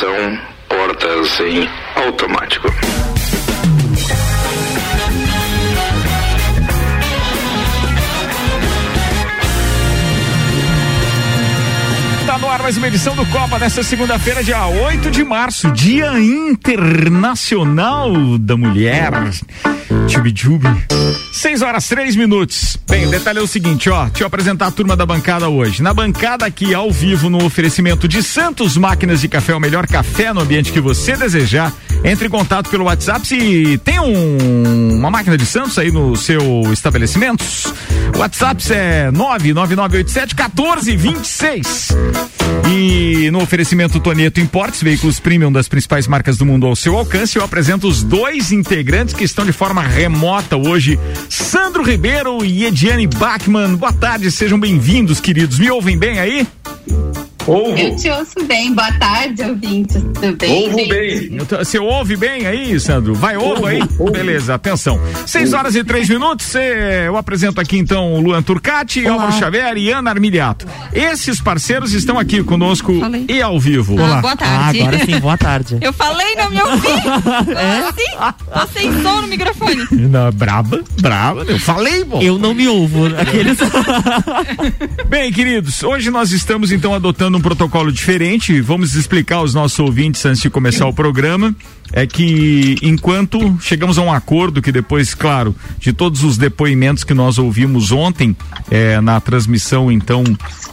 Portas em automático. Tá no ar mais uma edição do Copa nesta segunda-feira, dia 8 de março, Dia Internacional da Mulher. Tchubi-tchubi. 6 horas 3 minutos. Bem, o detalhe é o seguinte, ó. Deixa eu apresentar a turma da bancada hoje. Na bancada aqui, ao vivo, no oferecimento de Santos Máquinas de Café, o melhor café no ambiente que você desejar. Entre em contato pelo WhatsApp se tem um, uma máquina de Santos aí no seu estabelecimento. O WhatsApp é 99987 1426. E no oferecimento Tonieto Importes, veículos premium das principais marcas do mundo ao seu alcance, eu apresento os dois integrantes que estão de forma remota hoje, Sandro Ribeiro e Ediane Bachmann. Boa tarde, sejam bem-vindos, queridos. Me ouvem bem aí? Ouvo. Eu te ouço bem. Boa tarde, ouvintes. Tudo bem? Ouvo bem. Você ouve bem aí, Sandro? Vai, ouve aí? Ouvo. Beleza, atenção. Seis horas e três minutos. Eu apresento aqui então o Luan Turcati, Olá. Álvaro Xavier e Ana Armiliato. Esses parceiros estão aqui conosco falei. e ao vivo. Ah, Olá. Boa tarde. Ah, agora sim, boa tarde. Eu falei, não me ouvi. é? Assim? Tô sem som no microfone. Não, braba, braba. Eu falei, bom. Eu não me ouvo. Aqueles... bem, queridos, hoje nós estamos então adotando um protocolo diferente. Vamos explicar aos nossos ouvintes antes de começar o programa. É que enquanto chegamos a um acordo que depois, claro, de todos os depoimentos que nós ouvimos ontem é, na transmissão, então,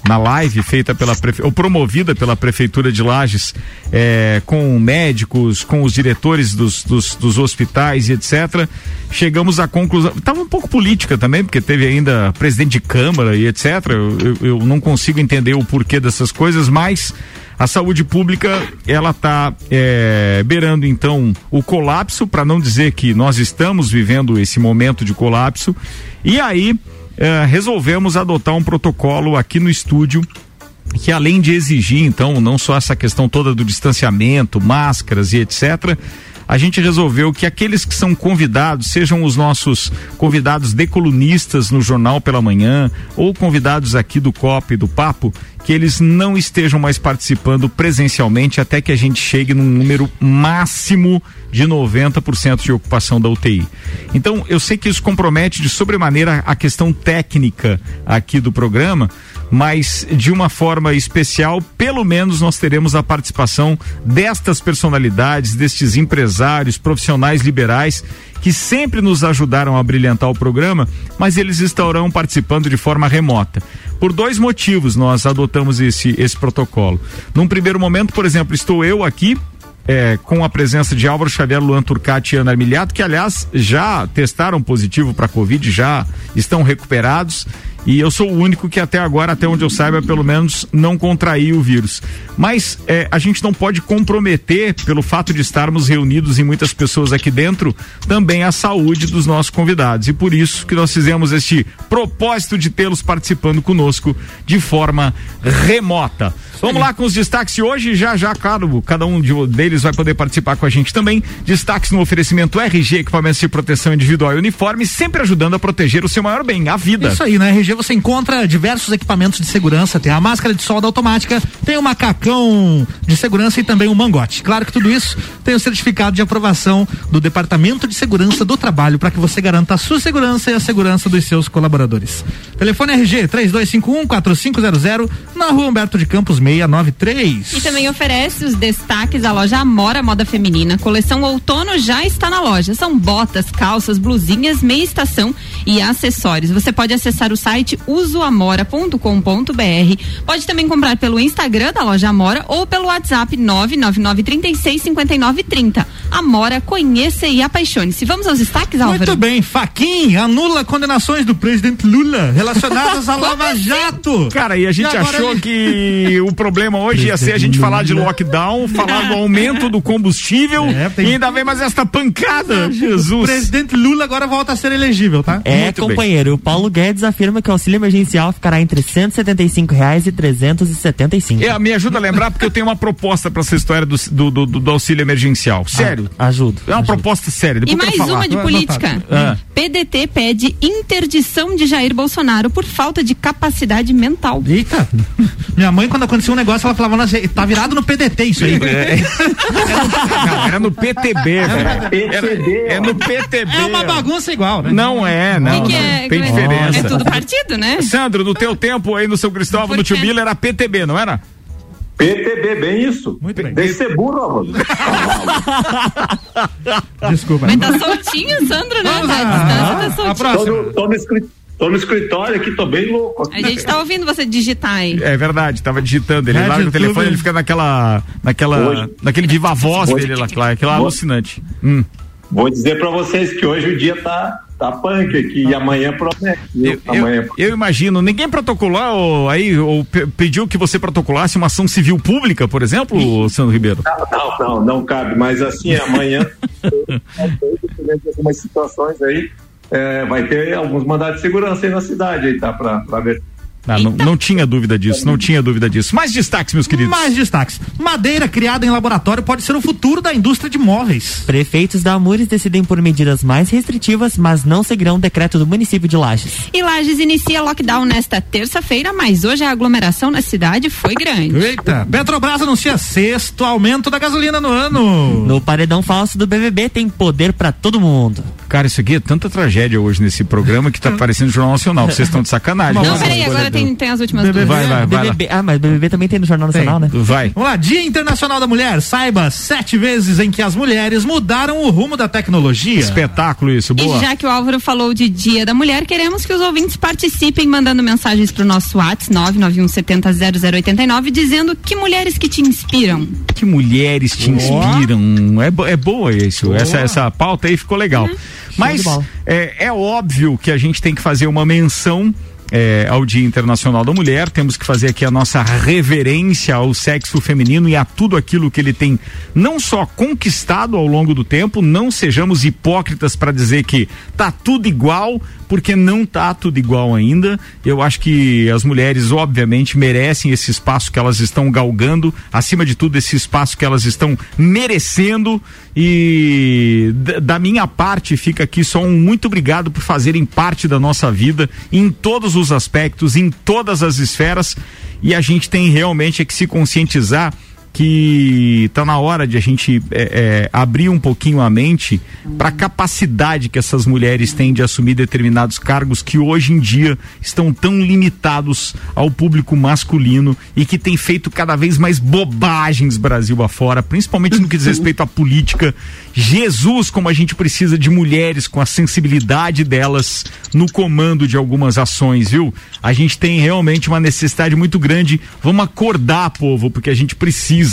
na live feita pela ou promovida pela prefeitura de Lages, é, com médicos, com os diretores dos, dos, dos hospitais e etc. Chegamos à conclusão. Estava um pouco política também, porque teve ainda presidente de câmara e etc. Eu, eu, eu não consigo entender o porquê dessas coisas, mas a saúde pública ela está é, beirando então o colapso, para não dizer que nós estamos vivendo esse momento de colapso. E aí é, resolvemos adotar um protocolo aqui no estúdio que além de exigir então não só essa questão toda do distanciamento, máscaras e etc, a gente resolveu que aqueles que são convidados, sejam os nossos convidados de colunistas no Jornal pela Manhã, ou convidados aqui do COP do Papo, que eles não estejam mais participando presencialmente até que a gente chegue num número máximo de 90% de ocupação da UTI. Então, eu sei que isso compromete de sobremaneira a questão técnica aqui do programa, mas de uma forma especial, pelo menos nós teremos a participação destas personalidades, destes empresários, profissionais liberais que sempre nos ajudaram a brilhantar o programa, mas eles estarão participando de forma remota. Por dois motivos nós adotamos esse, esse protocolo. Num primeiro momento, por exemplo, estou eu aqui é, com a presença de Álvaro Xavier, Luan Turcati e Ana Armiliato, que aliás já testaram positivo para Covid, já estão recuperados e eu sou o único que até agora, até onde eu saiba, pelo menos não contraiu o vírus. Mas é, a gente não pode comprometer, pelo fato de estarmos reunidos em muitas pessoas aqui dentro, também a saúde dos nossos convidados. E por isso que nós fizemos este propósito de tê-los participando conosco de forma remota. Vamos lá com os destaques de hoje. Já, já, claro, cada um de, deles vai poder participar com a gente também. Destaques no oferecimento RG, equipamentos de proteção individual e uniforme, sempre ajudando a proteger o seu maior bem, a vida. Isso aí, na RG você encontra diversos equipamentos de segurança. Tem a máscara de solda automática, tem o macacão de segurança e também o mangote. Claro que tudo isso tem o certificado de aprovação do Departamento de Segurança do Trabalho para que você garanta a sua segurança e a segurança dos seus colaboradores. Telefone RG 3251 4500 na rua Humberto de Campos 693. E também oferece os destaques da loja Amora Moda Feminina. Coleção outono já está na loja. São botas, calças, blusinhas, meia estação e acessórios. Você pode acessar o site usoamora.com.br. Pode também comprar pelo Instagram da loja Amora ou pelo WhatsApp 999365930. Amora, conheça e apaixone-se. Vamos aos destaques, Álvaro? Muito bem. Faquin anula condenações do presidente Lula relacionadas à Lava assim? Jato. Cara, e a gente e achou ele... que o problema hoje ia ser a gente falar de lockdown, falar do aumento do combustível é, tem... e ainda vem mais esta pancada. Jesus. O presidente Lula agora volta a ser elegível, tá? É, Muito companheiro. Bem. O Paulo Guedes afirma que auxílio emergencial ficará entre 175 reais e 375. É, me ajuda a lembrar porque eu tenho uma proposta para essa história do, do, do, do auxílio emergencial. Sério. Ah, ajudo. É uma ajudo. proposta séria. E Depois eu mais falar. uma de política. Ah. PDT pede interdição de Jair Bolsonaro por falta de capacidade mental. Eita! Minha mãe, quando acontecia um negócio, ela falava, nossa, tá virado no PDT isso aí. É. Não, era no PTB, velho. PTB, É no PTB. É uma bagunça igual, né? Não é, não. que que não. é? Tem É- diferença. É tudo partido, né? Sandro, no teu tempo aí no São Cristóvão, no Tio? Bila, era PTB, não era? PTB, bem isso. Muito bem. Deixa ser burro. Desculpa. Mas tá soltinho, Sandro, né? Vamos Tá, tá A soltinho. próxima. Tô no, tô, no escri- tô no escritório aqui, tô bem louco. A gente tá ouvindo você digitar aí. É verdade, tava digitando. Ele É, larga o telefone, ele fica naquela. naquela Hoje- naquele viva voz Hoje- dele lá, claro, aquilo é Hoje- alucinante. Hum. Vou dizer pra vocês que hoje o dia tá, tá punk aqui e amanhã promete. Eu, amanhã eu imagino, ninguém protocolou ou, aí, ou pe- pediu que você protocolasse uma ação civil pública, por exemplo, Sandro Ribeiro? Não, não, não cabe, mas assim, amanhã, algumas situações aí, é, vai ter alguns mandados de segurança aí na cidade aí, tá? Pra, pra ver. Ah, não, não tinha dúvida disso, não tinha dúvida disso. Mais destaques, meus queridos. Mais destaques. Madeira criada em laboratório pode ser o futuro da indústria de móveis. Prefeitos da Amures decidem por medidas mais restritivas, mas não seguirão o decreto do município de Lages. E Lages inicia lockdown nesta terça-feira, mas hoje a aglomeração na cidade foi grande. Eita, Petrobras anuncia sexto aumento da gasolina no ano. No paredão falso do BBB tem poder pra todo mundo. Cara, isso aqui é tanta tragédia hoje nesse programa que tá parecendo Jornal Nacional. Vocês estão de sacanagem. Não, peraí, agora tem, tem as últimas duas. Vai, vai, vai. BBB, ah, mas BBB também tem no Jornal Nacional, né? Vai. Vamos lá, Dia Internacional da Mulher. Saiba sete vezes em que as mulheres mudaram o rumo da tecnologia. Espetáculo isso, boa. E já que o Álvaro falou de Dia da Mulher, queremos que os ouvintes participem mandando mensagens pro nosso WhatsApp 991700089 dizendo que mulheres que te inspiram. Que mulheres te inspiram. É, é boa isso. Essa, essa pauta aí ficou legal. Mas é, é óbvio que a gente tem que fazer uma menção. é, ao Dia Internacional da Mulher, temos que fazer aqui a nossa reverência ao sexo feminino e a tudo aquilo que ele tem não só conquistado ao longo do tempo, não sejamos hipócritas para dizer que tá tudo igual, porque não tá tudo igual ainda. Eu acho que as mulheres, obviamente, merecem esse espaço que elas estão galgando, acima de tudo, esse espaço que elas estão merecendo. E da minha parte, fica aqui só um muito obrigado por fazerem parte da nossa vida em todos os aspectos, em todas as esferas. E a gente tem realmente é que se conscientizar que tá na hora de a gente é, é, abrir um pouquinho a mente para a capacidade que essas mulheres têm de assumir determinados cargos que hoje em dia estão tão limitados ao público masculino e que tem feito cada vez mais bobagens Brasil afora, principalmente no que diz respeito à política. Jesus, como a gente precisa de mulheres com a sensibilidade delas no comando de algumas ações, viu? A gente tem realmente uma necessidade muito grande. Vamos acordar, povo, porque a gente precisa.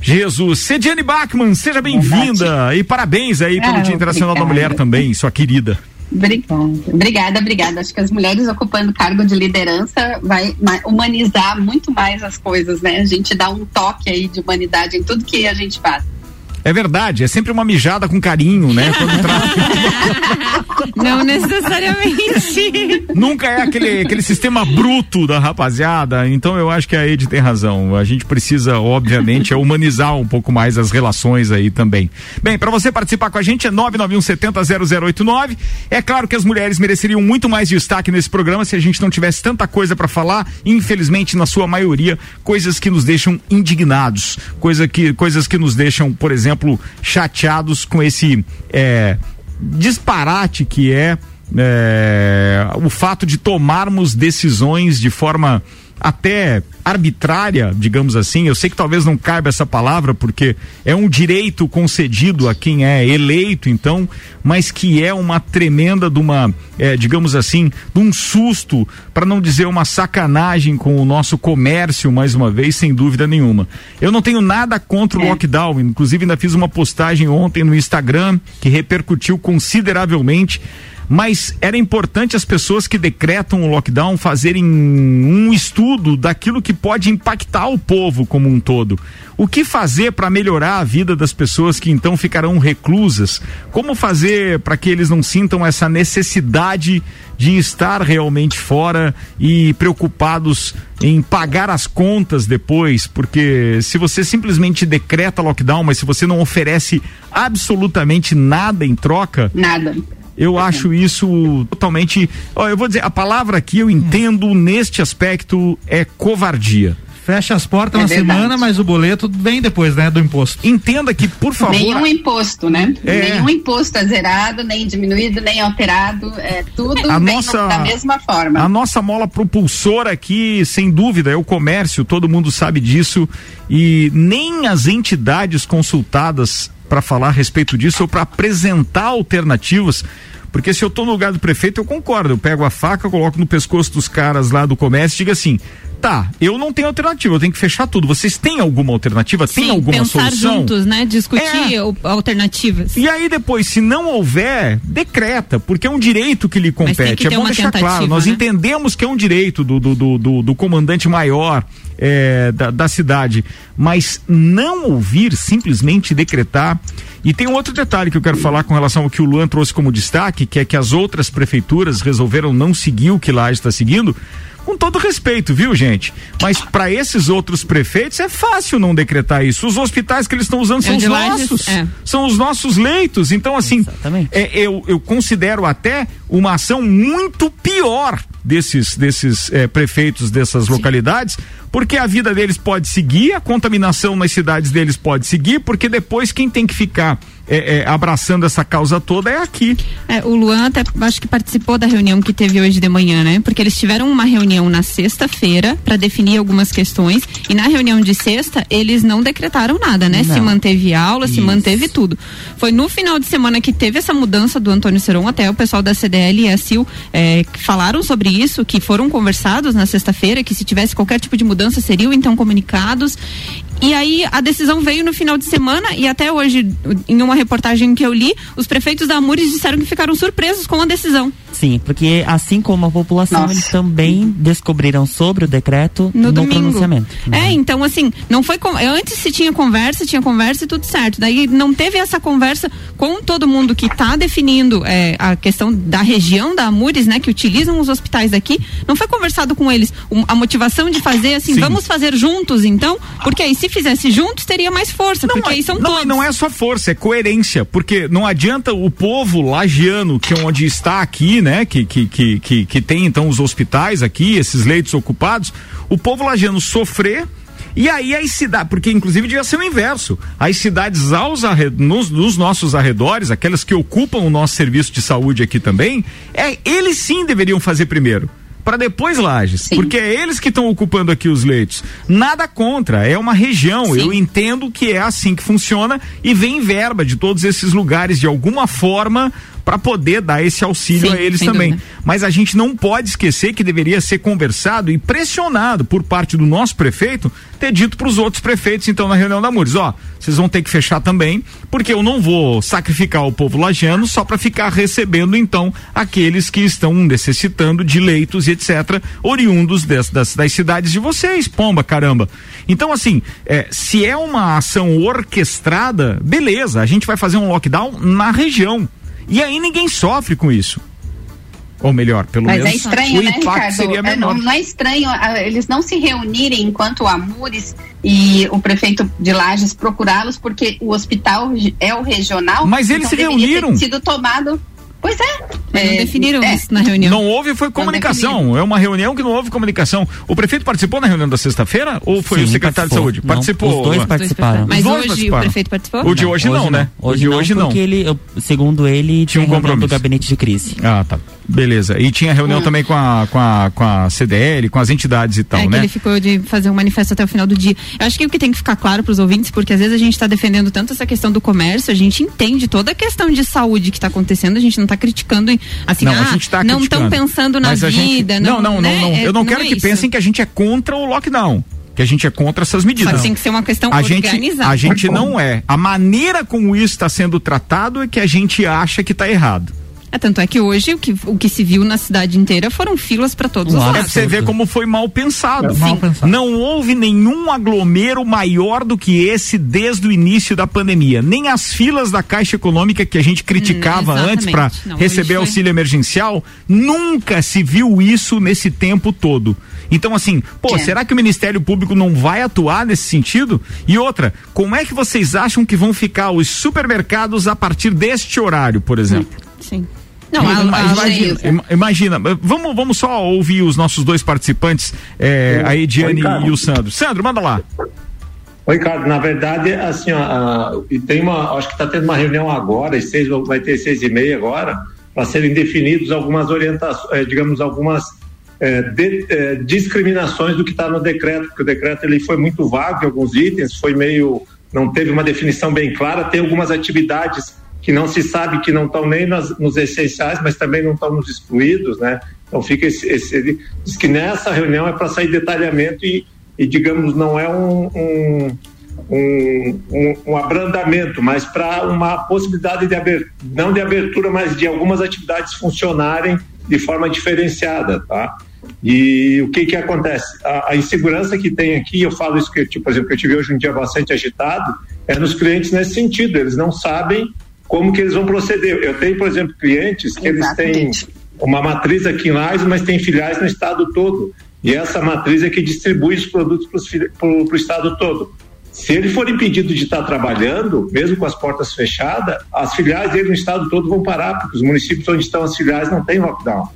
Jesus, Cediane Bachmann, seja bem-vinda e parabéns aí pelo Ah, Dia Internacional da obrigada. Mulher também, sua querida. Obrigada, obrigada, obrigada. Acho que as mulheres ocupando cargo de liderança vai ma- humanizar muito mais as coisas, né? A gente dá um toque aí de humanidade em tudo que a gente faz. É verdade, é sempre uma mijada com carinho, né? Quando Não necessariamente. Nunca é aquele, aquele sistema bruto da rapaziada, então eu acho que a Ed tem razão. A gente precisa, obviamente, é humanizar um pouco mais as relações aí também. Bem, para você participar com a gente é 991700089. É claro que as mulheres mereceriam muito mais destaque nesse programa se a gente não tivesse tanta coisa para falar. Infelizmente, na sua maioria, coisas que nos deixam indignados, coisa que, coisas que nos deixam, por exemplo, chateados com esse é, disparate que é, é, o fato de tomarmos decisões de forma até arbitrária, digamos assim. Eu sei que talvez não caiba essa palavra, porque é um direito concedido a quem é eleito, então, mas que é uma tremenda de uma, é, digamos assim, de um susto, para não dizer uma sacanagem com o nosso comércio, mais uma vez, sem dúvida nenhuma. Eu não tenho nada contra o É. lockdown, inclusive ainda fiz uma postagem ontem no Instagram que repercutiu consideravelmente mas era importante as pessoas que decretam o lockdown fazerem um estudo daquilo que pode impactar o povo como um todo. O que fazer para melhorar a vida das pessoas que então ficarão reclusas? Como fazer para que eles não sintam essa necessidade de estar realmente fora e preocupados em pagar as contas depois? Porque se você simplesmente decreta lockdown, mas se você não oferece absolutamente nada em troca. Nada eu acho isso totalmente. Ó, eu vou dizer, a palavra que eu entendo neste aspecto é covardia. Fecha as portas é na verdade. semana, mas o boleto vem depois, né, do imposto. Entenda que, por favor. Nenhum imposto, né? É. Nenhum imposto é zerado, nem diminuído, nem alterado. É tudo a nossa, da mesma forma. A nossa mola propulsora aqui, sem dúvida, é o comércio, todo mundo sabe disso. E nem as entidades consultadas para falar a respeito disso ou para apresentar alternativas. Porque se eu estou no lugar do prefeito, eu concordo. Eu pego a faca, coloco no pescoço dos caras lá do comércio e digo assim: tá, eu não tenho alternativa, eu tenho que fechar tudo. Vocês têm alguma alternativa? Sim, tem alguma pensar solução? juntos, né? Discutir é. alternativas. E aí depois, se não houver, decreta, porque é um direito que lhe compete. Que é bom deixar claro, nós né? entendemos que é um direito do, do, do, do, do comandante maior é, da, da cidade, mas não ouvir, simplesmente decretar. E tem um outro detalhe que eu quero falar com relação ao que o Luan trouxe como destaque, que é que as outras prefeituras resolveram não seguir o que lá está seguindo. Com todo respeito, viu, gente? Mas para esses outros prefeitos é fácil não decretar isso. Os hospitais que eles estão usando são os nossos. É. São os nossos leitos. Então, assim, é, eu, eu considero até uma ação muito pior desses, desses é, prefeitos dessas Sim. localidades, porque a vida deles pode seguir, a contaminação nas cidades deles pode seguir, porque depois quem tem que ficar é, é, abraçando essa causa toda é aqui. É, o Luan até acho que participou da reunião que teve hoje de manhã, né? Porque eles tiveram uma reunião na sexta-feira para definir algumas questões e na reunião de sexta eles não decretaram nada, né? Não. Se manteve aula, Isso. se manteve tudo. Foi no final de semana que teve essa mudança do Antônio Seron, até o pessoal da CDL e a CIL é, falaram sobre isso, que foram conversados na sexta-feira, que se tivesse qualquer tipo de mudança seriam então comunicados. E aí a decisão veio no final de semana e até hoje, em uma reportagem que eu li, os prefeitos da Amures disseram que ficaram surpresos com a decisão. Sim, porque assim como a população, Nossa. eles também descobriram sobre o decreto no, no domingo. pronunciamento. É, uhum. então assim, não foi com, antes se tinha conversa, tinha conversa e tudo certo. Daí não teve essa conversa com todo mundo que está definindo é, a questão da região da Amures, né, que utilizam os hospitais daqui. Não foi conversado com eles a motivação de fazer assim, Sim. vamos fazer juntos então, porque aí se fizesse juntos, teria mais força, não, porque aí são não, todos. Não é só força, é coerência, porque não adianta o povo lagiano, que é onde está aqui, né, que, que, que, que, que tem então os hospitais aqui, esses leitos ocupados, o povo lagiano sofrer e aí as cidades, porque inclusive devia ser o inverso. As cidades aos arred... nos, nos, nossos arredores, aquelas que ocupam o nosso serviço de saúde aqui também, é, eles sim deveriam fazer primeiro para depois Lages, Sim. porque é eles que estão ocupando aqui os leitos. Nada contra, é uma região. Sim. Eu entendo que é assim que funciona e vem verba de todos esses lugares de alguma forma para poder dar esse auxílio Sim, a eles também. Dúvida. Mas a gente não pode esquecer que deveria ser conversado e pressionado por parte do nosso prefeito ter dito para os outros prefeitos, então, na reunião da Mures, ó, vocês vão ter que fechar também, porque eu não vou sacrificar o povo lagiano só para ficar recebendo, então, aqueles que estão necessitando de leitos e etc., oriundos des, das, das cidades de vocês, pomba, caramba. Então, assim, é, se é uma ação orquestrada, beleza, a gente vai fazer um lockdown na região. E aí ninguém sofre com isso. Ou melhor, pelo Mas menos é estranho, o né, impacto Ricardo? seria é, menor. não, não, é estranho eles não se reunirem enquanto o Amures e o prefeito de Lages procurá-los, porque o hospital é o regional. Mas eles então se reuniram. sido tomado Pois é. Mas não é, definiram é. isso na reunião. Não houve, foi comunicação. É uma reunião que não houve comunicação. O prefeito participou na reunião da sexta-feira ou foi Sim, o secretário participou. de saúde? Não, participou. Os dois participaram. Mas dois hoje participaram. o prefeito participou? O de hoje não, né? Hoje o de hoje não. Porque ele, segundo ele, tinha um compromisso do gabinete de crise. Ah, tá. Beleza. E tinha reunião hum. também com a, com, a, com a CDL, com as entidades e tal, é, né? ele ficou de fazer um manifesto até o final do dia. Eu acho que o que tem que ficar claro para os ouvintes, porque às vezes a gente está defendendo tanto essa questão do comércio, a gente entende toda a questão de saúde que está acontecendo, a gente não está criticando assim, não, ah, a gente tá não estão pensando na vida. Gente, não, não, não, né? não, não. Eu não, não quero é que isso. pensem que a gente é contra o lockdown que a gente é contra essas medidas. Mas tem que ser uma questão a organizada. gente, a gente não é. A maneira como isso está sendo tratado é que a gente acha que está errado. É, tanto é que hoje o que, o que se viu na cidade inteira foram filas para todos os É pra lados. você ver como foi mal pensado. É, mal pensado. Não houve nenhum aglomero maior do que esse desde o início da pandemia. Nem as filas da Caixa Econômica que a gente criticava Hum, antes para receber foi- auxílio emergencial, nunca se viu isso nesse tempo todo. Então, assim, pô, É. será que o Ministério Público não vai atuar nesse sentido? E outra, como é que vocês acham que vão ficar os supermercados a partir deste horário, por exemplo? Sim. Não, a, Ima- a, imagina, ima- imagina, vamos, vamos só ouvir os nossos dois participantes, é, a Ediane Oi, e o Sandro. Sandro, manda lá. Oi, Ricardo, na verdade, assim, ó, tem uma, acho que está tendo uma reunião agora, às seis, vai ter seis e meia agora, para serem definidos algumas orientações, eh, digamos, algumas eh, de- eh, discriminações do que está no decreto, porque o decreto ele foi muito vago em alguns itens, foi meio, não teve uma definição bem clara, tem algumas atividades que não se sabe que não estão nem nas- nos essenciais, mas também não estão nos excluídos, né? Então fica esse, esse diz que nessa reunião é para sair detalhamento e, e, digamos não é um, um, um, um- um abrandamento, mas para uma possibilidade de abertura, não de abertura, mas de algumas atividades funcionarem de forma diferenciada, tá? E o que que acontece? A, a insegurança que tem aqui, eu falo isso que, tipo, por exemplo, que eu tive hoje um dia bastante agitado, é nos clientes nesse sentido, eles não sabem como que eles vão proceder. Eu tenho, por exemplo, clientes que eles têm Exatamente. uma matriz aqui em Lages, mas tem filiais no estado todo. E essa matriz é que distribui os produtos para o estado todo. Se ele for impedido de estar trabalhando, mesmo com as portas fechadas, as filiais dele no estado todo vão parar, porque os municípios onde estão as filiais não tem lockdown.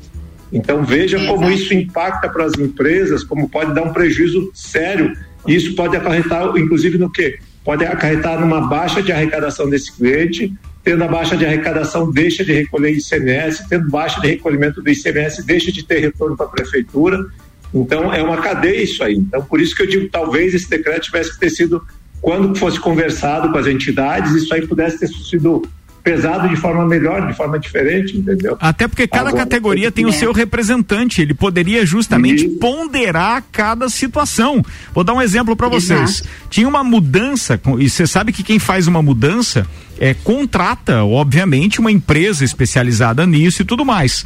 Então veja como Exato. isso impacta para as empresas, como pode dar um prejuízo sério. Isso pode acarretar, inclusive, no quê? Pode acarretar numa baixa de arrecadação desse cliente, tendo a baixa de arrecadação, deixa de recolher ICMS, tendo baixa de recolhimento do ICMS, deixa de ter retorno para a prefeitura. Então é uma cadeia isso aí. Então por isso que eu digo, talvez esse decreto tivesse que ter sido, quando fosse conversado com as entidades, isso aí pudesse ter sido pesado de forma melhor, de forma diferente, entendeu? Até porque cada Agora, categoria tem o é. seu representante, ele poderia justamente Isso. ponderar cada situação. Vou dar um exemplo para vocês. Exato. Tinha uma mudança, e você sabe que quem faz uma mudança é contrata, obviamente, uma empresa especializada nisso e tudo mais.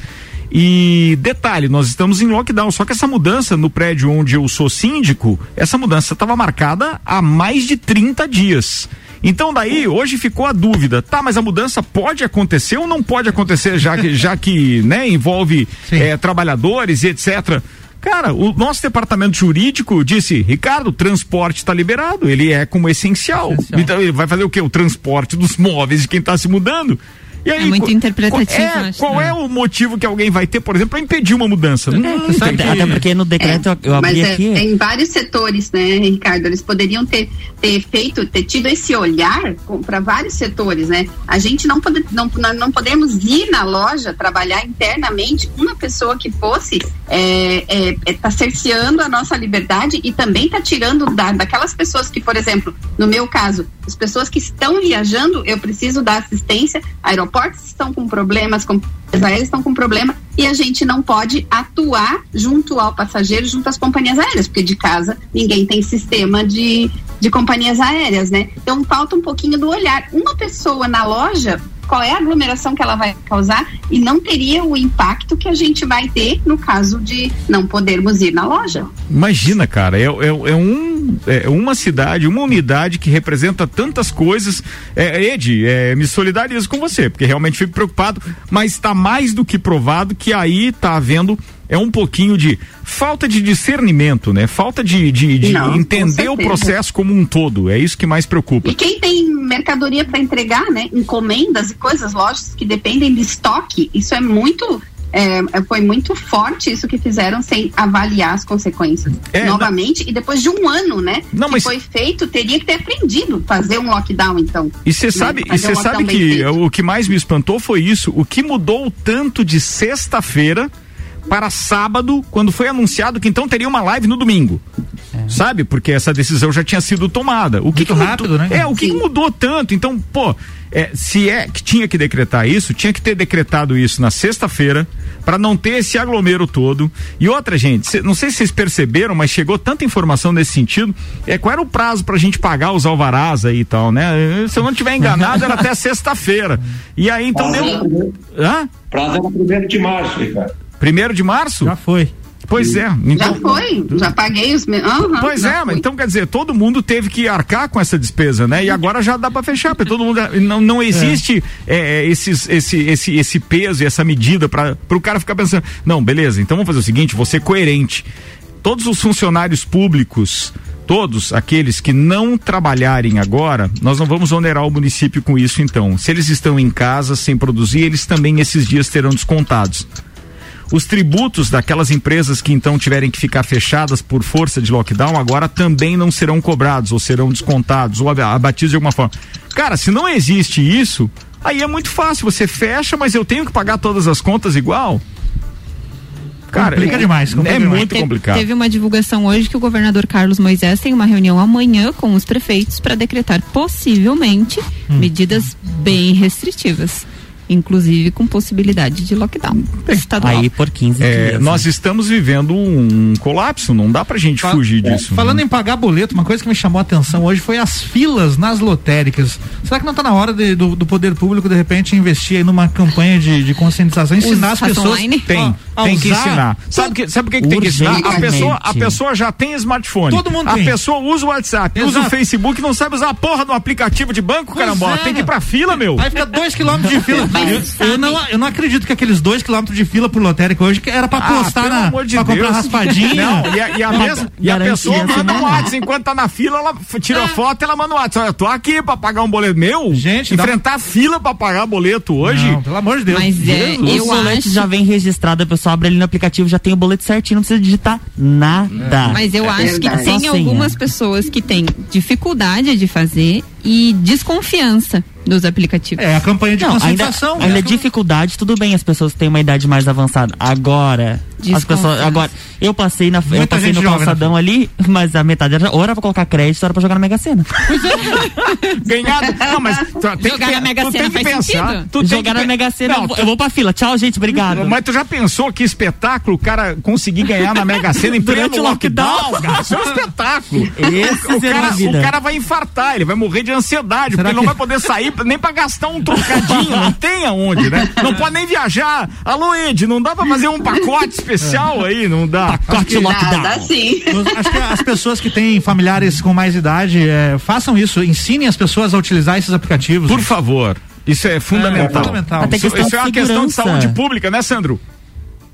E detalhe, nós estamos em lockdown, só que essa mudança no prédio onde eu sou síndico, essa mudança estava marcada há mais de 30 dias. Então daí, hoje ficou a dúvida, tá, mas a mudança pode acontecer ou não pode acontecer, já que, já que né, envolve eh, trabalhadores e etc. Cara, o nosso departamento jurídico disse, Ricardo, o transporte está liberado, ele é como essencial. Essencial. Então ele vai fazer o quê? O transporte dos móveis de quem está se mudando. E aí, É muito interpretativo, qual- É, acho, qual né? é o motivo que alguém vai ter, por exemplo, para impedir uma mudança? Não, tem Até, que- até porque no decreto eu, eu Mas abri é, aqui. tem vários setores, né, Ricardo? Eles poderiam ter, ter feito, ter tido esse olhar para vários setores, né? A gente não, pode, não, nós não podemos ir na loja trabalhar internamente uma pessoa que fosse é, é, é, tá cerceando a nossa liberdade e também tá tirando da, daquelas pessoas que, por exemplo, no meu caso, as pessoas que estão viajando, eu preciso dar assistência, aeroportos estão com problemas, companhias aéreas estão com problema e a gente não pode atuar junto ao passageiro, junto às companhias aéreas, porque de casa ninguém tem sistema de, de companhias aéreas, né? Então falta um pouquinho do olhar. Uma pessoa na loja, qual é a aglomeração que ela vai causar e não teria o impacto que a gente vai ter no caso de não podermos ir na loja. Imagina, cara, é, é, é um, é uma cidade, uma unidade que representa tantas coisas. É, Ed, é, me solidarizo com você, porque realmente fico preocupado, mas está mais do que provado que aí está havendo é um pouquinho de falta de discernimento, né? Falta de, de, de Não, entender o processo como um todo. É isso que mais preocupa. E quem tem mercadoria para entregar, né? Encomendas e coisas, lojas que dependem de estoque, isso é muito. É, foi muito forte isso que fizeram sem avaliar as consequências É, novamente e depois de um ano, né? Não, que mas- foi feito, teria que ter aprendido fazer um lockdown, então. E você né? sabe, e você um sabe que o que mais me espantou foi isso. O que mudou tanto de sexta-feira para sábado, quando foi anunciado que então teria uma live no domingo. Sabe? Porque essa decisão já tinha sido tomada. O que Muito que mudou- rápido, né? É, o que que mudou tanto? Então, pô, é, se é que tinha que decretar isso, tinha que ter decretado isso na sexta-feira, para não ter esse aglomero todo. E outra, gente, cê, não sei se vocês perceberam, mas chegou tanta informação nesse sentido. É, qual era o prazo pra gente pagar os alvarás aí e tal, né? Se eu não tiver enganado, era até sexta-feira. E aí, então deu. Hã? Prazo era primeiro de março, Ricardo. Primeiro de março? Já foi. Pois é. Já foi, já paguei os meus. Pois é, mas então quer dizer, todo mundo teve que arcar com essa despesa, né? E agora já dá para fechar, porque todo mundo não, não existe é. É, esses, esse, esse, esse peso e essa medida para o cara ficar pensando, não, beleza, então vamos fazer o seguinte, vou ser coerente. Todos os funcionários públicos, todos aqueles que não trabalharem agora, nós não vamos onerar o município com isso então. Se eles estão em casa sem produzir, eles também esses dias terão descontados. Os tributos daquelas empresas que então tiverem que ficar fechadas por força de lockdown agora também não serão cobrados ou serão descontados ou abatidos de alguma forma. Cara, se não existe isso, aí é muito fácil. Você fecha, mas eu tenho que pagar todas as contas igual. Cara, complica é, demais. Complica é demais. muito Te- complicado. Teve uma divulgação hoje que o governador Carlos Moisés tem uma reunião amanhã com os prefeitos para decretar possivelmente Hum. medidas bem restritivas, inclusive com possibilidade de lockdown estadual. Aí por 15 É, dias. nós estamos vivendo um colapso, não dá pra gente Fa- fugir é, disso. Falando em pagar boleto, uma coisa que me chamou a atenção hoje foi as filas nas lotéricas. Será que não está na hora de- do, do poder público, de repente, investir aí numa campanha de, de conscientização, ensinar as raça pessoas online? Tem, a- a tem que ensinar. Sabe, que, sabe o que, que tem que ensinar? A pessoa, a pessoa já tem smartphone. Todo mundo a tem. pessoa usa o WhatsApp, usa o Exato. Facebook, não sabe usar a porra do aplicativo de banco, Pois caramba. é. Tem que ir pra fila, meu. Aí fica dois quilômetros de fila. Mas eu, eu não, eu não acredito que aqueles dois quilômetros de fila pro lotérica hoje que era pra Ah, postar pelo na. amor de pra comprar Deus. raspadinha. Não, e a, e a, mesma- e a pessoa manda um. WhatsApp. Enquanto tá na fila, ela tira a foto ela manda um WhatsApp. Olha, eu tô aqui pra pagar um boleto meu. Gente, dá- enfrentar fila pra pagar boleto hoje. Não, pelo amor de Deus. Mas é, O eu boleto acho. já vem registrado, a pessoa abre ali no aplicativo, já tem o boleto certinho, não precisa digitar nada. Mas eu acho que verdade. tem Só senha. algumas pessoas que têm dificuldade de fazer e desconfiança dos aplicativos. É, a campanha de Não, ainda, conscientização. ainda né? dificuldade, tudo bem, as pessoas têm uma idade mais avançada. Agora, as pessoas, agora, eu passei na, eu Muita passei gente no jovem na calçadão ali, mas a metade era, ou era pra colocar crédito, ou era pra jogar na Mega Sena. Ganhado. Não, mas tu tem Jogar que, na Mega Sena tem que faz pensar. sentido? Tu jogar que na Mega Sena, Não, eu vou- tu- eu vou pra fila. Tchau, gente, obrigado. Mas tu já pensou que espetáculo o cara conseguir ganhar na Mega Sena em Durante pleno o lockdown? lockdown. cara? Isso é um espetáculo. Esse o, será cara, a vida. o cara vai infartar, ele vai morrer de ansiedade, Será porque ele não que- vai poder sair nem pra gastar um trocadinho, não tem aonde, né? Não pode nem viajar. Alô, Ed, não dá pra fazer um pacote especial aí, não dá. Pacote lockdown. Nada assim. Eu Acho que as pessoas que têm familiares com mais idade é, façam isso, ensinem as pessoas a utilizar esses aplicativos. Por favor. Isso é fundamental. É fundamental. Até Isso, isso é de uma questão de saúde pública, né, Sandro?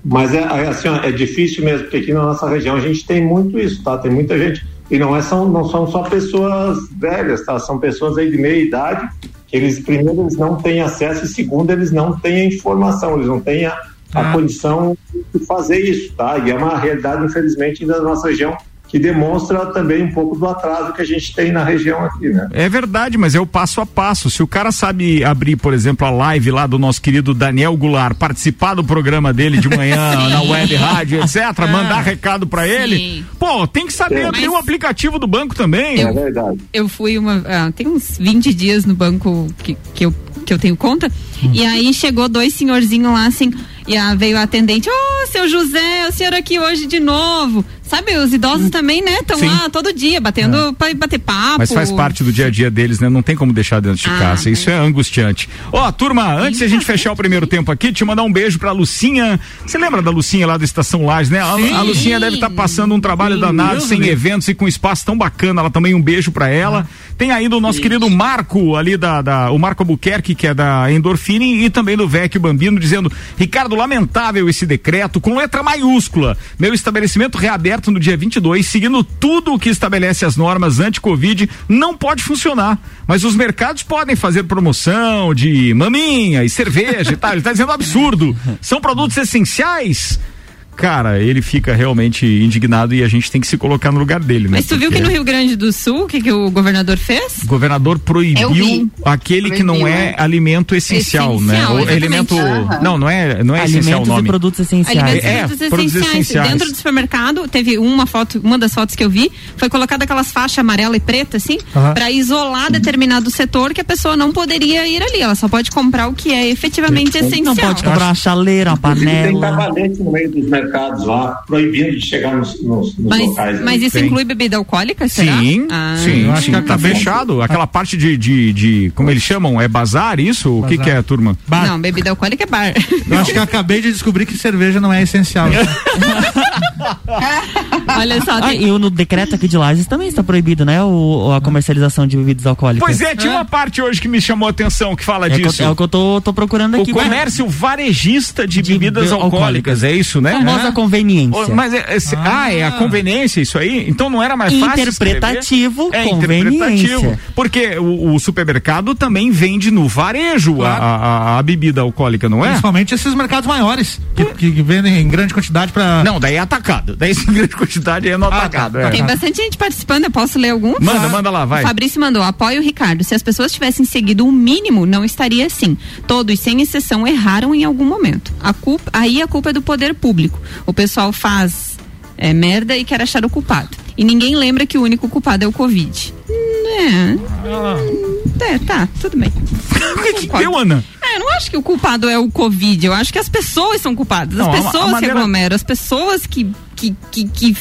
Mas é, é assim, é difícil mesmo, porque aqui na nossa região a gente tem muito isso, tá? Tem muita gente. E não, é, são, não são só pessoas velhas, tá? São pessoas aí de meia idade, que eles, primeiro, eles não têm acesso, e segundo, eles não têm a informação, eles não têm a, a Ah. condição de fazer isso, tá? E é uma realidade, infelizmente, da nossa região, que demonstra também um pouco do atraso que a gente tem na região aqui, né? É verdade, mas é o passo a passo. Se o cara sabe abrir, por exemplo, a live lá do nosso querido Daniel Goulart, participar do programa dele de manhã na web rádio, etc., mandar recado pra ele, pô, tem que saber É. abrir o aplicativo do banco também. É verdade. eu fui uma. ah, tem uns 20 dias no banco que, que, eu, que eu tenho conta. E aí chegou dois senhorzinhos lá assim. E a, veio a atendente, ô seu José, o senhor aqui hoje de novo. Sabe, os idosos também, né? Estão Sim. lá todo dia, batendo pra bater papo. Mas faz parte do dia a dia deles, né? Não tem como deixar dentro de Ah, casa. Isso é angustiante. Ó, turma, antes de a gente fechar o primeiro tempo aqui, te mandar um beijo pra Lucinha. Você lembra da Lucinha lá da Estação Lages, né? A, a Lucinha deve estar passando um trabalho danado, Deus sem eventos e com espaço tão bacana. Ela também um beijo pra ela. Tem ainda o nosso querido Marco ali da, da- o Marco Albuquerque, que é da Endorfine, e também do Vecchio Bambino, dizendo: Ricardo, lamentável esse decreto com letra maiúscula. Meu estabelecimento reaberto no dia 22, seguindo tudo o que estabelece as normas anti-Covid, não pode funcionar. Mas os mercados podem fazer promoção de maminha e cerveja e tal. Ele está dizendo absurdo. São produtos essenciais. Cara, ele fica realmente indignado e a gente tem que se colocar no lugar dele, né? Mas tu viu que no Rio Grande do Sul, o que, que o governador fez? O governador proibiu vi. aquele que não Proibiu, é é. alimento essencial, né? Essencial, O exatamente. alimento. Aham. Não, não é, não é essencial o Alimentos e nome. produtos essenciais. Alimentos É, e produtos essenciais. essenciais. Dentro do supermercado, teve uma foto, uma das fotos que eu vi, foi colocada aquelas faixas amarela e preta, assim, Aham. pra isolar determinado setor que a pessoa não poderia ir ali. Ela só pode comprar o que é efetivamente essencial. Não pode comprar uma chaleira, uma Inclusive, Tem panela. cavalete no meio dos mercados lá, proibindo de chegar nos, nos, nos Mas, locais. né? mas isso Tem. inclui bebida alcoólica, será? Sim, Ah. sim, Eu acho sim, que tá acabei- fechado. Aquela parte de, de, de- como eles chamam, é bazar isso? O que Bazar. que é, turma? Bar. Não, bebida alcoólica é bar. Eu acho que eu acabei de descobrir que cerveja não é essencial. Olha só, Ah, e no decreto aqui de Lages também está proibido, né? O, a comercialização de bebidas alcoólicas. Pois é, tinha uma parte hoje que me chamou a atenção que fala É, que eu- disso. é o que eu tô, tô procurando O aqui. comércio varejista de, De bebidas be- alcoólicas, é isso, né? Famosa É. conveniência. Mas é, é- se- ah. é a conveniência isso aí? Então não era mais fácil? Interpretativo, É conveniência. interpretativo. Porque o, o supermercado também vende no varejo a, Claro. a- a bebida alcoólica, não é? Principalmente esses mercados maiores, que, que vendem em grande quantidade pra. Não, daí é atacado. Daí em grande quantidade é no tá. atacado. é. tem bastante gente participando, eu posso ler alguns? Manda, manda lá, vai. O Fabrício mandou, apoio o Ricardo. Se as pessoas tivessem seguido o mínimo, não estaria assim. Todos, sem exceção, erraram em algum momento. A culpa, aí a culpa é do poder público. O pessoal faz é, merda e quer achar o culpado. E ninguém lembra que o único culpado é o Covid. É, é tá, tudo bem. O que, que deu, Ana? É, eu não acho que o culpado é o Covid. Eu acho que as pessoas são culpadas. As Não, a- a pessoas se maneira- aglomeram. As pessoas que. que, que, que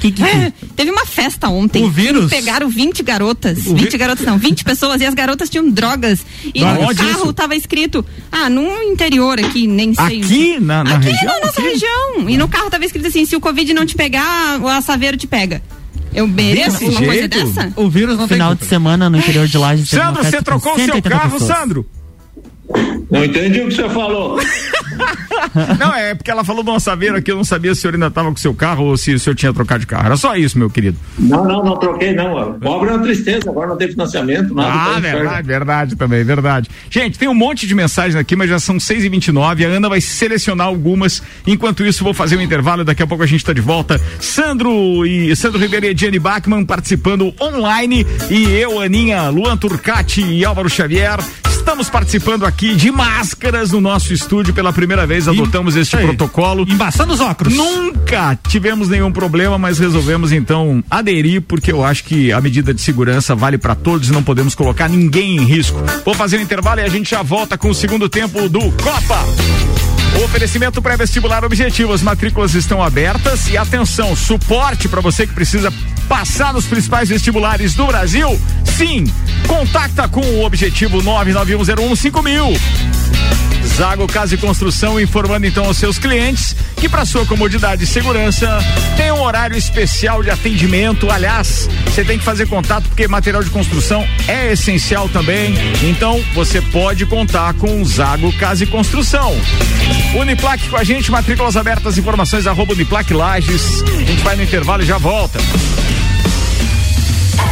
Que- que- é, teve uma festa ontem. O vírus- Pegaram 20 garotas. O 20 vi- garotas, não, 20 pessoas. E as garotas tinham drogas. E Drogas. no Onde carro isso? tava escrito. Ah, num interior aqui, nem sei. Aqui na, na aqui região? na nossa Aqui? região. E no carro tava escrito assim: se o Covid não te pegar, o assaveiro te pega. Eu mereço Desse uma coisa jeito? dessa? O vírus não Final tem de culpa. semana no interior de Lages. Sandro, você trocou o seu 180 carro, pessoas. Sandro? Não entendi o que você falou. Não, é porque ela falou de uma saveira que eu não sabia se o senhor ainda estava com o seu carro ou se o senhor tinha trocado de carro. Era só isso, meu querido. Não, não, não troquei, não. Pobre é uma tristeza, agora não tem financiamento, nada. Ah, tá verdade, verdade também, verdade. Gente, tem um monte de mensagens aqui, mas já são 6 e 29 A Ana vai selecionar algumas. Enquanto isso, vou fazer um intervalo. Daqui a pouco a gente está de volta. Sandro e Sandro Ribeiro e Ediane Bachmann participando online. E eu, Aninha, Luan Turcati e Álvaro Xavier. Estamos participando aqui de máscaras no nosso estúdio. Pela primeira vez adotamos este aí. protocolo. Embaçando os óculos. Nunca tivemos nenhum problema, mas resolvemos então aderir porque eu acho que a medida de segurança vale para todos e não podemos colocar ninguém em risco. Vou fazer um intervalo e a gente já volta com o segundo tempo do Copa. Oferecimento pré-vestibular objetivo. As matrículas estão abertas e atenção, suporte para você que precisa passar nos principais vestibulares do Brasil. Sim, contacta com o objetivo 991015000. Zago Casa e Construção informando então aos seus clientes que para sua comodidade e segurança tem um horário especial de atendimento. Aliás, você tem que fazer contato porque material de construção é essencial também. Então você pode contar com Zago Casa e Construção. Uniplaque com a gente, matrículas abertas, informações arroba Uniplaque Lages. A gente vai no intervalo e já volta.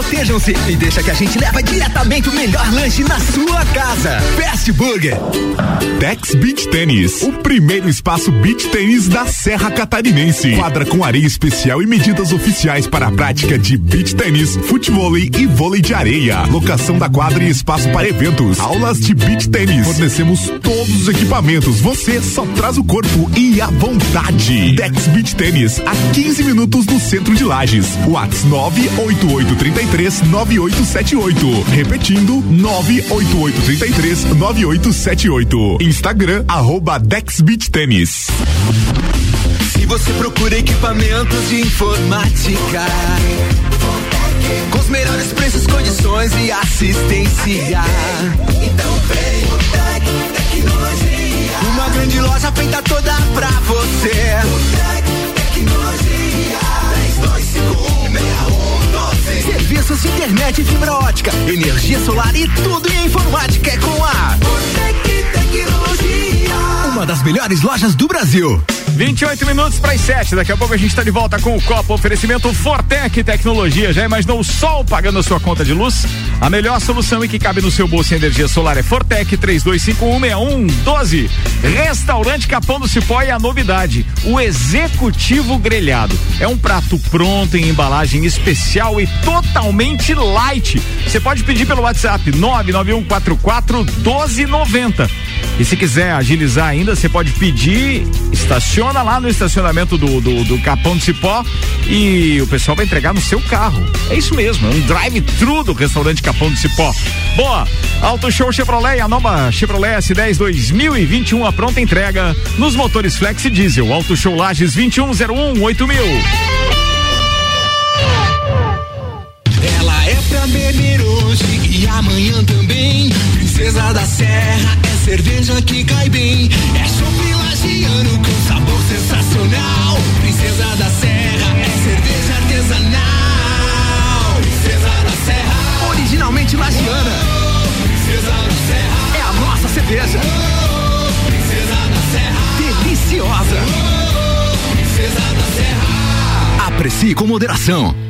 protejam-se. E deixa que a gente leva diretamente o melhor lanche na sua casa. Fast Burger. Dex Beach Tênis, o primeiro espaço beach tênis da Serra Catarinense. Quadra com areia especial e medidas oficiais para a prática de beach tênis, futebol e vôlei de areia. Locação da quadra e espaço para eventos. Aulas de beach tênis. Fornecemos todos os equipamentos. Você só traz o corpo e a vontade. Dex Beach Tênis, a 15 minutos do centro de Lages. Whats 98833 9878. Repetindo, 98833 9878. Instagram, arroba Dex Beach Tênis. Se você procura equipamentos de informática, com os melhores preços, condições e assistência, então vem o Tec Tecnologia. Uma grande loja feita toda pra você. O Tec Tecnologia. 3251 Serviços de internet, fibra ótica, energia solar e tudo em informática é com a Botec Tecnologia. Uma das melhores lojas do Brasil. 28 minutos para as 7. Daqui a pouco a gente está de volta com o Copa Oferecimento Fortec Tecnologia. Já imaginou o sol pagando a sua conta de luz? A melhor solução e que cabe no seu bolso em energia solar é Fortec 32516112. Restaurante Capão do Cipó e a novidade, o Executivo Grelhado. É um prato pronto em embalagem especial e totalmente light. Você pode pedir pelo WhatsApp 99144 1290. E se quiser agilizar ainda, você pode pedir, estaciona lá no estacionamento do, do, do, Capão do Cipó e o pessoal vai entregar no seu carro. É isso mesmo, é um drive-thru do restaurante Capão do Cipó. Boa, Auto Show Chevrolet, a nova Chevrolet S10 2021, a pronta entrega nos motores Flex e Diesel. Auto Show Lages 2101 8000. Ela é pra beber hoje e amanhã também. Princesa da é cerveja que cai bem. É chopp lagiano com sabor sensacional. Princesa da Serra é cerveja artesanal. Princesa da Serra, originalmente lagiana. Princesa da Serra é a nossa cerveja. Princesa da Serra, deliciosa. Princesa da Serra. Aprecie com moderação.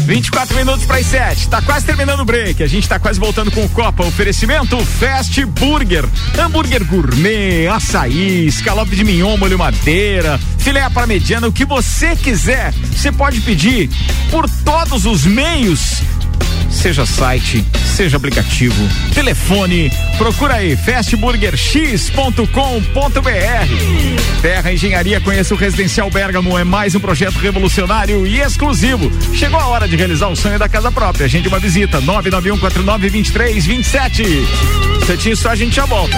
24 minutos para as 7. Tá quase terminando o break. A gente tá quase voltando com o Copa. Oferecimento Fast Burger. Hambúrguer gourmet, açaí, escalope de mignon, molho madeira, filé para mediana, o que você quiser. Você pode pedir por todos os meios seja site, seja aplicativo, telefone, procura aí fastburgerx.com.br. Terra Engenharia, conheça o Residencial Bergamo, é mais um projeto revolucionário e exclusivo. Chegou a hora de realizar o sonho da casa própria. Agende uma visita, 991492327. Cetinho só a gente já volta.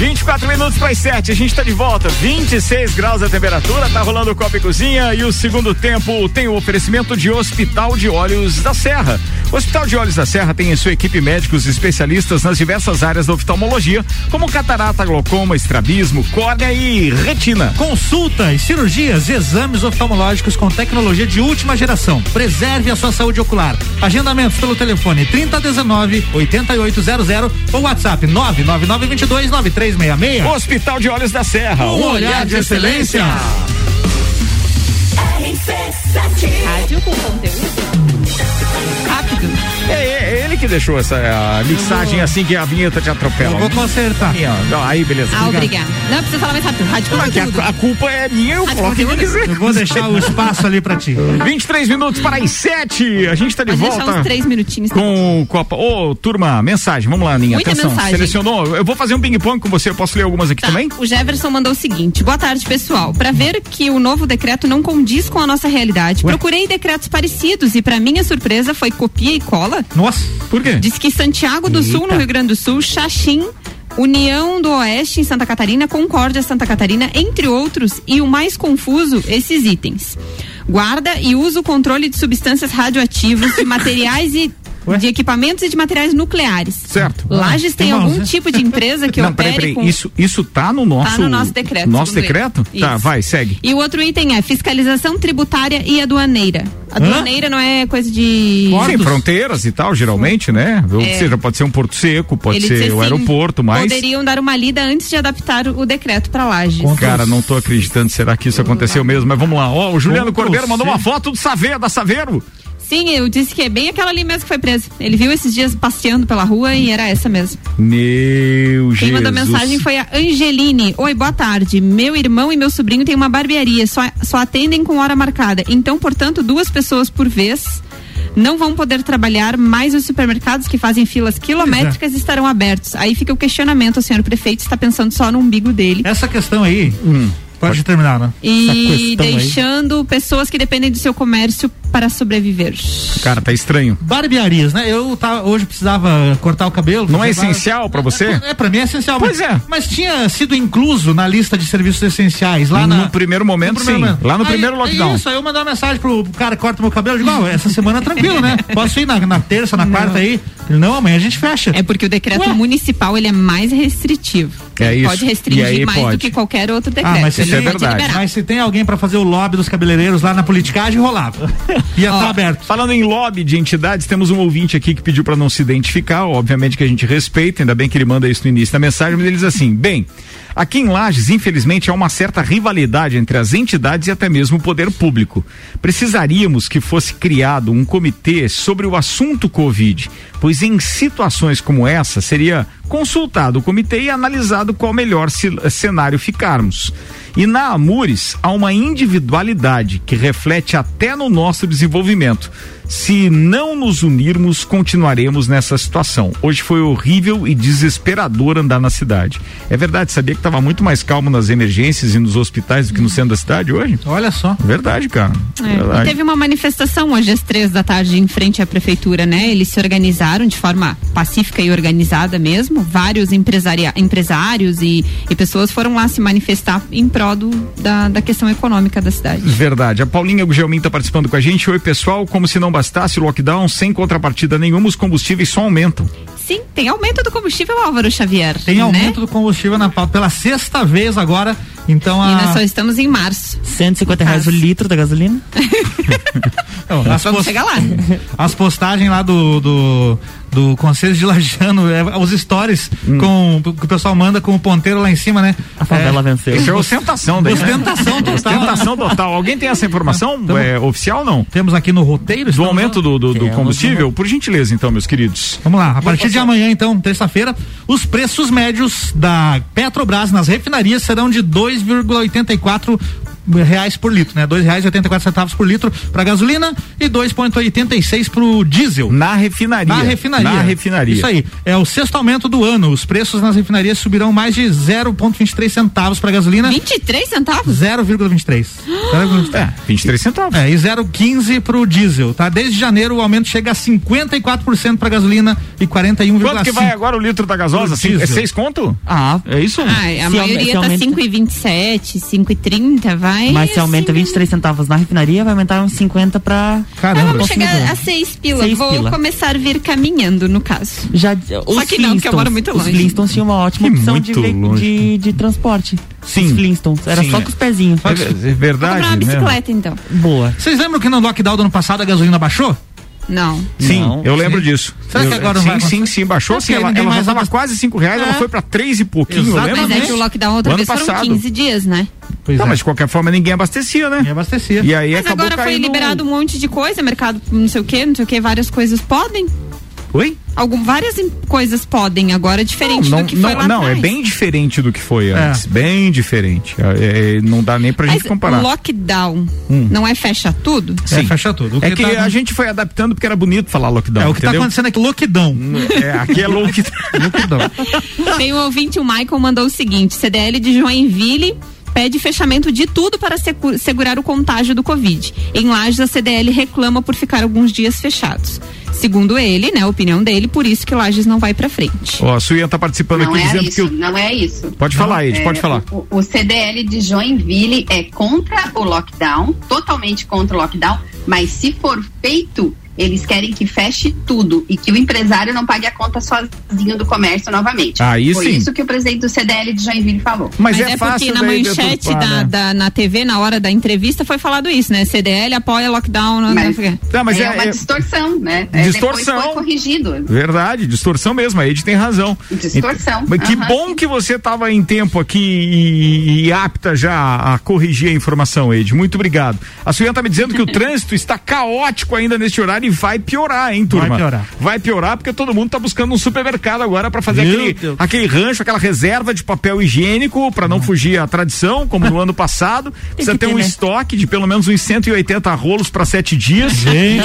24 minutos para as 7, a gente está de volta. 26 graus a temperatura, tá rolando o Copa e Cozinha e o segundo tempo tem o oferecimento de Hospital de Olhos da Serra. O Hospital de Olhos da Serra tem em sua equipe médicos especialistas nas diversas áreas da oftalmologia, como catarata, glaucoma, estrabismo, córnea e retina. Consultas, cirurgias, exames oftalmológicos com tecnologia de última geração. Preserve a sua saúde ocular. Agendamentos pelo telefone 3019 8800 ou WhatsApp 99922 9366. Hospital de Olhos da Serra, um olhar de excelência. Rádio com conteúdo. Rápido. É, é ele que deixou essa a mixagem assim que a vinheta te atropela. Eu vou consertar. Aí, ó, aí beleza. Ah, obrigado. Não, precisa falar mais rápido. Rádio com que conteúdo. a, a culpa é minha, eu coloco com o que conteúdo. quiser. Eu vou deixar o espaço ali pra ti. 23 minutos para as 7. A gente tá de Pode volta. deixar uns três minutinhos. Com o Copa. Ô, turma, mensagem. Vamos lá, Aninha. Muita Atenção. mensagem. Selecionou. Eu vou fazer um ping-pong com você. Eu posso ler algumas aqui Tá, também? O Jefferson mandou o seguinte: boa tarde, pessoal. Para ver que o novo decreto não condiz com a nossa realidade, procurei decretos parecidos e, para minha surpresa, foi copia e cola. Nossa. Por quê? Diz que Santiago do Sul, no Rio Grande do Sul, Xaxim. União do Oeste em Santa Catarina, Concórdia Santa Catarina, entre outros, e o mais confuso, esses itens. Guarda e uso o controle de substâncias radioativas, de materiais e de equipamentos e de materiais nucleares. Certo. Lages tem Irmãos, algum né? tipo de empresa que Não, opere peraí, peraí. com Isso, isso tá no nosso. Tá no nosso decreto, Nosso decreto? ele. Tá, Isso. vai, segue. E o outro item é fiscalização tributária e aduaneira. Hã? Aduaneira não é coisa de. Sim, fronteiras e tal, geralmente, né? Ou É. seja, pode ser um porto seco, pode Ele ser o assim, aeroporto, mas. Poderiam dar uma lida antes de adaptar o decreto para Lages. Cara, não tô acreditando, será que isso aconteceu mesmo? Mas vamos lá. Ó, o Juliano Cordeiro mandou uma foto do Saveiro, da Saveiro. Sim, eu disse que é bem aquela ali mesmo que foi presa. Ele viu esses dias passeando pela rua e era essa mesmo. Meu Quem Jesus. mandou mensagem foi a Angeline. Oi, boa tarde. Meu irmão e meu sobrinho têm uma barbearia, só, só atendem com hora marcada. Então, portanto, duas pessoas por vez não vão poder trabalhar, mas os supermercados que fazem filas quilométricas estarão abertos. Aí fica o questionamento, o senhor prefeito está pensando só no umbigo dele. Essa questão aí, pode, terminar, né? E deixando pessoas que dependem do seu comércio para sobreviver. Cara, tá estranho. Barbearias, né? Eu tava, hoje precisava cortar o cabelo. Não é bar- essencial pra você? É, é, pra mim é essencial. Pois mas, é. Mas tinha sido incluso na lista de serviços essenciais lá No na. primeiro momento, sim. Lá no Aí- primeiro lockdown. Isso, aí eu mandei uma mensagem pro cara que corta meu cabelo. Eu digo, ó, essa semana é tranquilo, né? Posso ir na, na terça, na quarta aí? Ele, não, amanhã a gente fecha. É porque o decreto municipal ele é mais restritivo. É Ele isso. Pode restringir mais pode. do que qualquer outro decreto. Ah, mas se, Ele tem, pode liberar. mas se tem alguém pra fazer o lobby dos cabeleireiros lá na politicagem, rolava. Ia estar aberto. Falando em lobby de entidades, temos um ouvinte aqui que pediu para não se identificar. Obviamente que a gente respeita, ainda bem que ele manda isso no início da mensagem, mas ele diz assim: bem, aqui em Lages, infelizmente, há uma certa rivalidade entre as entidades e até mesmo o poder público. Precisaríamos que fosse criado um comitê sobre o assunto Covid, pois em situações como essa seria consultado o comitê e analisado qual melhor cenário ficarmos. E na Amures há uma individualidade que reflete até no nosso desenvolvimento. Se não nos unirmos, continuaremos nessa situação. Hoje foi horrível e desesperador andar na cidade. É verdade, sabia que estava muito mais calmo nas emergências e nos hospitais do que no centro da cidade hoje? Olha só. Verdade, cara. É, Verdade. e teve uma manifestação hoje às três da tarde em frente à prefeitura, né? Eles se organizaram de forma pacífica e organizada mesmo. Vários empresários e, e pessoas foram lá se manifestar em prol do- da, da questão econômica da cidade. Verdade. A Paulinha Gugelmin está participando com a gente. Oi, pessoal. Como se não bastasse o lockdown, sem contrapartida nenhuma, os combustíveis só aumentam. sim, tem aumento do combustível, Álvaro Xavier. Tem né? aumento do combustível na pauta pela sexta vez agora. Então E a. nós só estamos em março. 150 reais o litro da gasolina. Não, as Vamos post- chegar lá. As postagens lá do, do, do Conselho de Lajano, é, os stories com, que o pessoal manda com o ponteiro lá em cima, né? A favela venceu. Isso é ostentação daí, né? Ostentação total. Ostentação total. Alguém tem essa informação é, oficial não? Temos aqui no roteiro. Do aumento do, do, do combustível? Por gentileza, então, meus queridos. Vamos lá, a partir de amanhã, então, terça-feira, os preços médios da Petrobras nas refinarias serão de 2,84 reais por litro, né? Dois reais e oitenta e quatro centavos por litro para gasolina e 2,86 pro diesel. Na refinaria. Na refinaria. Na refinaria. Isso aí. É o sexto aumento do ano. Os preços nas refinarias subirão mais de 0,23 centavos para gasolina. 23 centavos? 0,23. 0,23. É, 23 centavos. É, e 0,15 pro diesel, tá? Desde janeiro o aumento chega a 54% para gasolina e 41,5 Quanto que vai agora o litro da gasosa? O Cinco- É seis conto? Ah, É isso? Ah, a maioria tá aumenta- 5,27, 5,30, vai. Mas se aumenta assim, 23 centavos na refinaria, vai aumentar uns 50 pra. Ah, Caramba. vamos chegar a 6 pila. Seis Vou pila. começar a vir caminhando, no caso. Já, os que não, porque eu moro muito Os longe. Flintstones tinham uma ótima Que opção de, de, de transporte. Sim. Os Flintstones. Era Sim, só é. com os pezinhos. É, é Vou verdade, comprar uma bicicleta, então. Boa. Vocês lembram que no lockdown do ano passado a gasolina baixou? Não. Sim, Não. eu lembro disso. Será que Eu- agora não sim, vai sim, sim, baixou. Sim, ela, ela já mais tava abastece. quase 5 reais, ela É. foi pra 3 e pouquinho, Exatamente. lembra? Mas é que o lockdown outra vez ano foram passado. 15 dias, né? Pois Tá, é. mas de qualquer forma ninguém abastecia, né? Ninguém abastecia. E aí Mas acabou agora foi liberado um monte de coisa, mercado não sei o que, não sei o que, várias coisas podem. Oi? Algum, várias coisas podem agora, diferente não, do que não, foi lá não, é atrás. bem diferente do que foi É. antes. Bem diferente. É, é, não dá nem pra Mas gente comparar. o lockdown não é fecha tudo? É, fecha tudo. O É que tá- a gente foi adaptando porque era bonito falar lockdown. É, o que tá entendeu? acontecendo é que lockdown. É, aqui é lockdown. lockdown. Tem um ouvinte, o Michael, mandou o seguinte: CDL de Joinville pede fechamento de tudo para segurar o contágio do Covid. Em Lages, a CDL reclama por ficar alguns dias fechados. Segundo ele, né, a opinião dele, por isso que Lages não vai para frente. Ó, a Suia tá participando Não aqui é dizendo isso, que o... não é isso. Pode falar, Ed, É, pode falar. O, o CDL de Joinville é contra o lockdown, totalmente contra o lockdown, mas se for feito, eles querem que feche tudo e que o empresário não pague a conta sozinho do comércio novamente. Aí Foi sim. isso que o presidente do CDL de Joinville falou. Mas, Mas é, é, fácil porque na manchete da, né? da- na TV, na hora da entrevista, foi falado isso, né? CDL apoia lockdown. Não, Mas, quê. Não, mas é, é- uma é- distorção, né? É, Distorção. Depois foi corrigido. Verdade, distorção mesmo, a Ed tem razão. Distorção, Mas que aham. bom que você estava em tempo aqui e, e apta já a corrigir a informação, Ed. Muito obrigado. A Suiana tá me dizendo que o trânsito está caótico ainda neste horário e vai piorar, hein, turma? Vai piorar. Vai piorar porque todo mundo tá buscando um supermercado agora para fazer Meu aquele, Deus. aquele rancho, aquela reserva de papel higiênico para não fugir à tradição, como no ano passado. Precisa ter ter, um né? estoque de pelo menos uns 180 rolos para sete dias. Gente,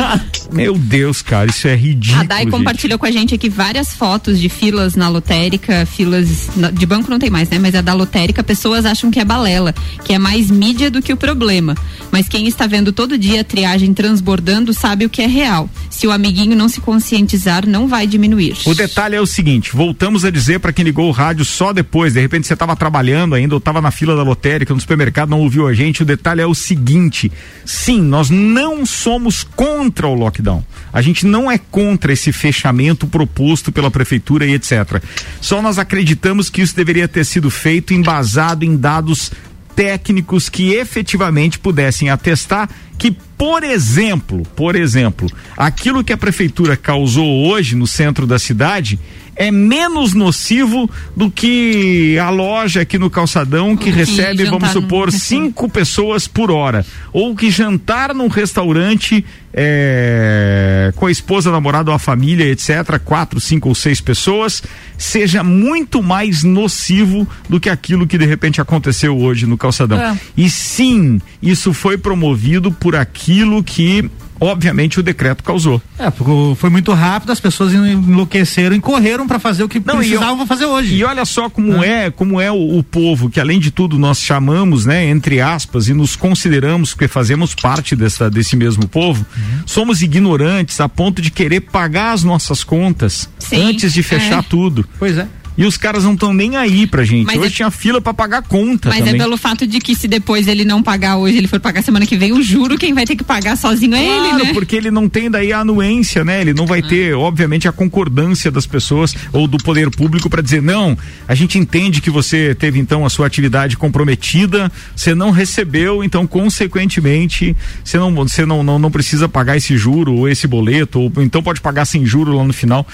Meu Deus, cara, isso é ridículo. A Dai gente. compartilhou com a gente aqui várias fotos de filas na lotérica, filas na- de banco não tem mais, né? Mas a da lotérica, pessoas acham que é balela, que é mais mídia do que o problema. Mas quem está vendo todo dia a triagem transbordando sabe o que é real. Se o amiguinho não se conscientizar, não vai diminuir. O detalhe é o seguinte, voltamos a dizer para quem ligou o rádio só depois, de repente você estava trabalhando ainda ou estava na fila da lotérica, no supermercado, não ouviu a gente, o detalhe é o seguinte, sim, nós não somos contra o lockdown. A gente não é contra esse fechamento proposto pela prefeitura e etc. Só nós acreditamos que isso deveria ter sido feito embasado em dados técnicos que efetivamente pudessem atestar que, por exemplo, por exemplo, aquilo que a prefeitura causou hoje no centro da cidade é menos nocivo do que a loja aqui no calçadão que Que recebe, vamos supor, cinco pessoas por hora. Ou que jantar num restaurante é, com a esposa, namorada ou a família, etc., quatro, cinco ou seis pessoas, seja muito mais nocivo do que aquilo que de repente aconteceu hoje no calçadão. É. E sim, isso foi promovido por aquilo que, obviamente, o decreto causou. é, porque foi muito rápido, as pessoas enlouqueceram e correram para fazer o que Não, precisavam eu- fazer hoje. E olha só como é, como é o, o povo que além de tudo nós chamamos, né, entre aspas, e nos consideramos que fazemos parte dessa, desse mesmo povo, Uhum. somos ignorantes a ponto de querer pagar as nossas contas Sim, antes de fechar é. tudo. Pois é. E os caras não estão nem aí pra gente. Mas hoje é- tinha fila pra pagar conta Mas também. é pelo fato de que se depois ele não pagar hoje, ele for pagar semana que vem, o juro, quem vai ter que pagar sozinho é ele, Claro, né? porque ele não tem daí a anuência, né? Ele não vai ter, obviamente, a concordância das pessoas ou do poder público para dizer, não, a gente entende que você teve então a sua atividade comprometida, você não recebeu, então, consequentemente, você não, você não, não, não precisa pagar esse juro ou esse boleto, ou então pode pagar sem juro lá no final.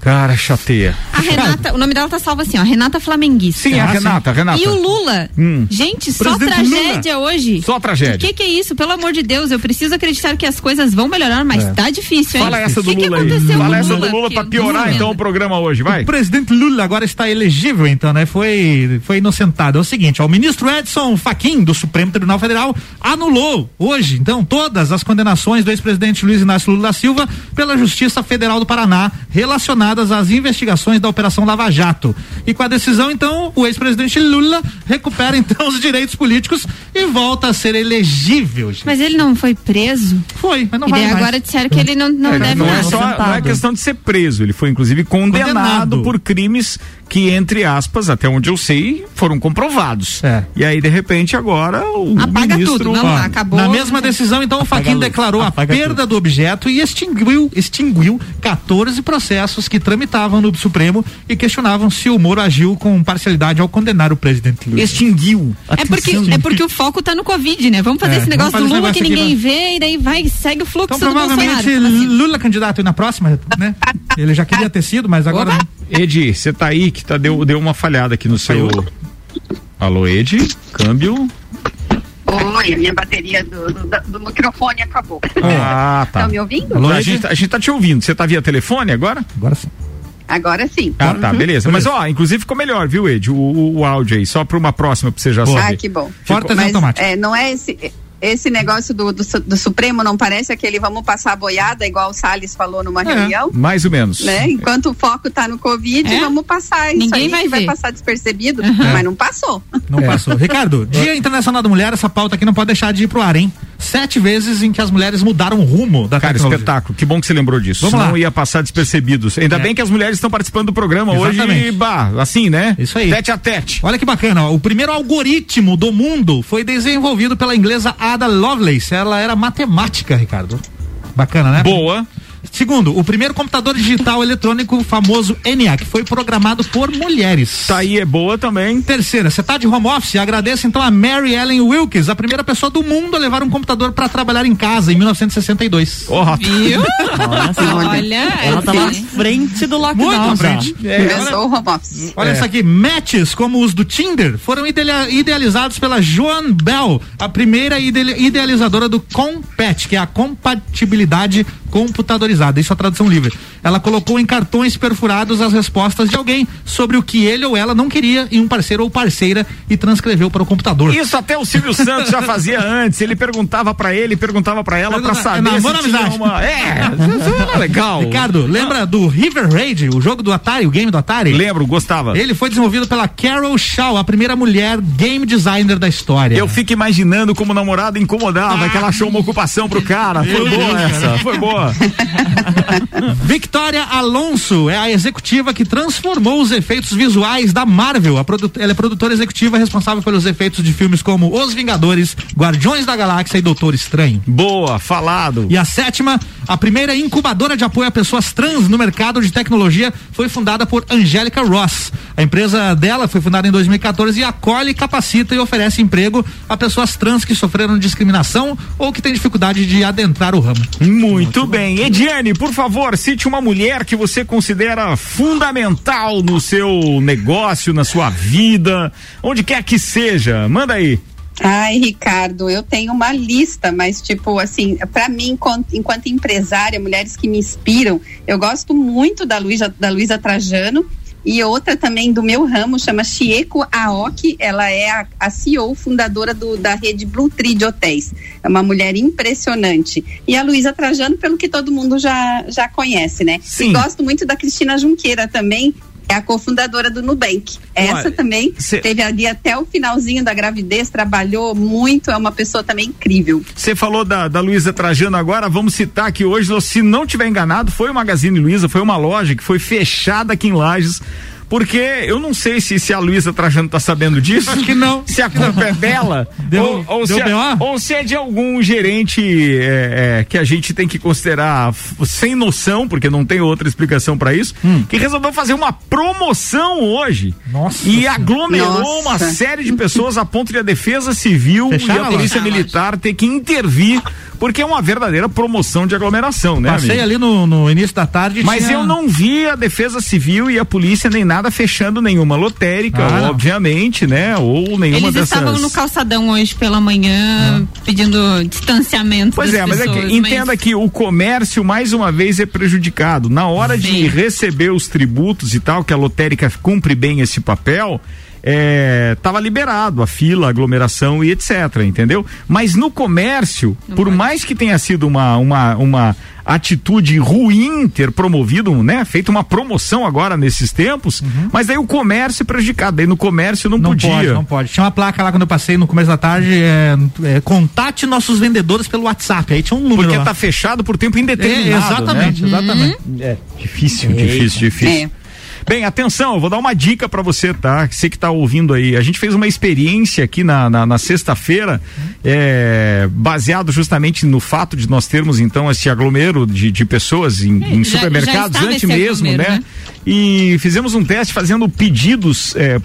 Cara, chateia. A Renata, o nome dela tá salvo assim, ó, Renata Flamenguista. Sim, a Renata, a Renata. E o Lula? Hum. Gente, só Presidente tragédia hoje. Só tragédia. O que que é isso? Pelo amor de Deus, eu preciso acreditar que as coisas vão melhorar, mas É. tá difícil, hein? Fala essa do que que Lula aí. aconteceu Fala essa do Lula Lula que pra piorar então o programa hoje, vai. O presidente Lula agora está elegível, então, né? Foi, foi inocentado. É o seguinte, ó, o ministro Edson Fachin, do Supremo Tribunal Federal, anulou hoje, então, todas as condenações do ex-presidente Luiz Inácio Lula da Silva pela Justiça Federal do Paraná relacionadas às investigações da Operação Lava Jato. E com a decisão, então, o ex-presidente Lula recupera, então, os direitos políticos e volta a ser elegível. gente. Mas ele não foi preso? Foi, mas não e vai mais. agora disseram que ele não, não É, deve não é só não é questão de ser preso, ele foi inclusive condenado, Condenado. por crimes que entre aspas, até onde eu sei, foram comprovados. E aí de repente agora o Apaga ministro tudo, não, Ó, acabou. Na mesma decisão, então, o Apaga a Faquin luz, declarou a perda do objeto e extinguiu, extinguiu 14 processos que tramitavam no Supremo e questionavam se o Moro agiu com parcialidade ao condenar o presidente Lula. Extinguiu. É porque, é porque o foco tá no Covid, né? Vamos fazer É, esse negócio vamos do fazer Lula esse que negócio ninguém aqui, vê e daí vai segue o fluxo Então, do provavelmente, Bolsonaro. Lula candidato aí na próxima, né? Ele já queria ter sido, mas agora. não. Edi, você tá aí que tá, deu, deu uma falhada aqui no seu. Alô, Edi, câmbio. Oi, a minha bateria do, do, do microfone acabou. Ah, tá. Estão me ouvindo? Alô, a, gente, a gente tá te ouvindo. Você tá via telefone agora? Agora sim. Agora sim. Ah, tá, Uhum. beleza. Mas ó, inclusive ficou melhor, viu, Ed? O, o, o áudio aí, só pra uma próxima pra você já saber. Ah, que bom. Ficou- Mas é, não é esse. Esse negócio do, do, do Supremo não parece aquele vamos passar a boiada, igual o Salles falou numa reunião? Mais ou menos. Né? Enquanto o foco tá no Covid, É? vamos passar isso Ninguém aí, vai que vai passar despercebido, Uhum. mas não passou. Não passou. Ricardo, Dia Internacional da Mulher, essa pauta aqui não pode deixar de ir pro ar, hein? Sete vezes em que as mulheres mudaram o rumo da Cara, tecnologia. espetáculo. Que bom que você lembrou disso. Vamos Senão lá. ia passar despercebidos. Ainda É. bem que as mulheres estão participando do programa Exatamente. hoje, bah, assim, né? Isso aí. Tete a tete. Olha que bacana, ó. o primeiro algoritmo do mundo foi desenvolvido pela inglesa Ada Lovelace. Ela era matemática, Ricardo. Bacana, né? Boa. Segundo, o primeiro computador digital eletrônico famoso ENIAC foi programado por mulheres. Tá aí, é boa também. Terceira, você tá de home office? Agradeço então a Mary Ellen Wilkes, a primeira pessoa do mundo a levar um computador para trabalhar em casa em 1962. Porra. Viu? Nossa, Olha, ela é tá na assim. frente do lockdown. Muito já. frente. Começou o home office. Olha É. isso aqui, matches como os do Tinder foram ideali- idealizados pela Joan Bell, a primeira ide- idealizadora do Compet, que é a compatibilidade computadorizada. Isso é a tradução livre. Ela colocou em cartões perfurados as respostas de alguém sobre o que ele ou ela não queria em um parceiro ou parceira e transcreveu para o computador. Isso até o Silvio Santos já fazia antes. Ele perguntava pra ele, perguntava pra ela Pergunta- saber é se tinha uma... É, isso era legal. Ricardo, lembra do River Raid, o jogo do Atari, o game do Atari? Lembro, gostava. Ele foi desenvolvido pela Carol Shaw, a primeira mulher game designer da história. Eu fico imaginando como o namorado incomodava, que ela achou uma ocupação pro cara. Foi boa essa, foi boa. Victoria Alonso é a executiva que transformou os efeitos visuais da Marvel. Ela é produtora executiva responsável pelos efeitos de filmes como Os Vingadores, Guardiões da Galáxia e Doutor Estranho. Boa, falado. E a sétima, a primeira incubadora de apoio a pessoas trans no mercado de tecnologia foi fundada por Angélica Ross. A empresa dela foi fundada em 2014 e acolhe, capacita e oferece emprego a pessoas trans que sofreram discriminação ou que têm dificuldade de adentrar o ramo. Muito bem. Ediane, por favor, cite uma mulher que você considera fundamental no seu negócio, na sua vida, onde quer que seja. Manda aí. Ai, Ricardo, eu tenho uma lista, mas tipo assim, para mim, enquanto, enquanto empresária, mulheres que me inspiram, eu gosto muito da Luísa da Luísa Trajano e outra também do meu ramo chama Chieko Aoki, ela é a, a CEO fundadora do, da rede Blue Tree de hotéis. É uma mulher impressionante. E a Luísa Trajano, pelo que todo mundo já já conhece, né? Sim. E gosto muito da Cristina Junqueira também. É a cofundadora do Nubank. Essa Olha, também cê- teve ali até o finalzinho da gravidez, trabalhou muito, é uma pessoa também incrível. Você falou da, da Luísa Trajano agora, vamos citar que hoje, se não tiver enganado, foi o Magazine Luiza, foi uma loja que foi fechada aqui em Lages porque eu não sei se, se a Luísa Trajano tá sabendo disso. Acho que não. Se a culpa é dela. Deu- ou, ou deu se é, BO? ou se é de algum gerente é, é, que a gente tem que considerar sem noção, porque não tem outra explicação pra isso, que resolveu fazer uma promoção hoje. Hum. Nossa E aglomerou Nossa. uma série de pessoas a ponto de a Defesa Civil Fecharam e a a Polícia loja. Militar ter que intervir, porque é uma verdadeira promoção de aglomeração, né, Passei amigo? ali no, no início da tarde. Mas tinha- eu não vi a Defesa Civil e a polícia nem nada fechando nenhuma lotérica, Ah, não. obviamente, né? Ou nenhuma Eles dessas. estavam no calçadão hoje pela manhã pedindo distanciamento. Pois das é, mas é que pessoas, entenda que o comércio mais uma vez é prejudicado. Na hora de Sim. receber os tributos e tal, que a lotérica cumpre bem esse papel, é, tava liberado a fila, a aglomeração e etc, entendeu? Mas no comércio, por mais que tenha sido uma, uma, uma atitude ruim ter promovido, né, feito uma promoção agora nesses tempos, mas aí o comércio é prejudicado, aí no comércio não, Uhum. Não podia. pode, não pode. Tinha uma placa lá quando eu passei no começo da tarde, é, é, contate nossos vendedores pelo WhatsApp. Aí tinha um número Porque lá. tá fechado por tempo É, indeterminado. exatamente, né? exatamente. É difícil, difícil, difícil. Bem, atenção, eu vou dar uma dica pra você, tá? Você que tá ouvindo aí. A gente fez uma experiência aqui na, na, na sexta-feira, é, baseado justamente no fato de nós termos então esse aglomero de, de pessoas em, em já- já supermercados estava antes mesmo, aglomero, né? né? E fizemos um teste fazendo pedidos é,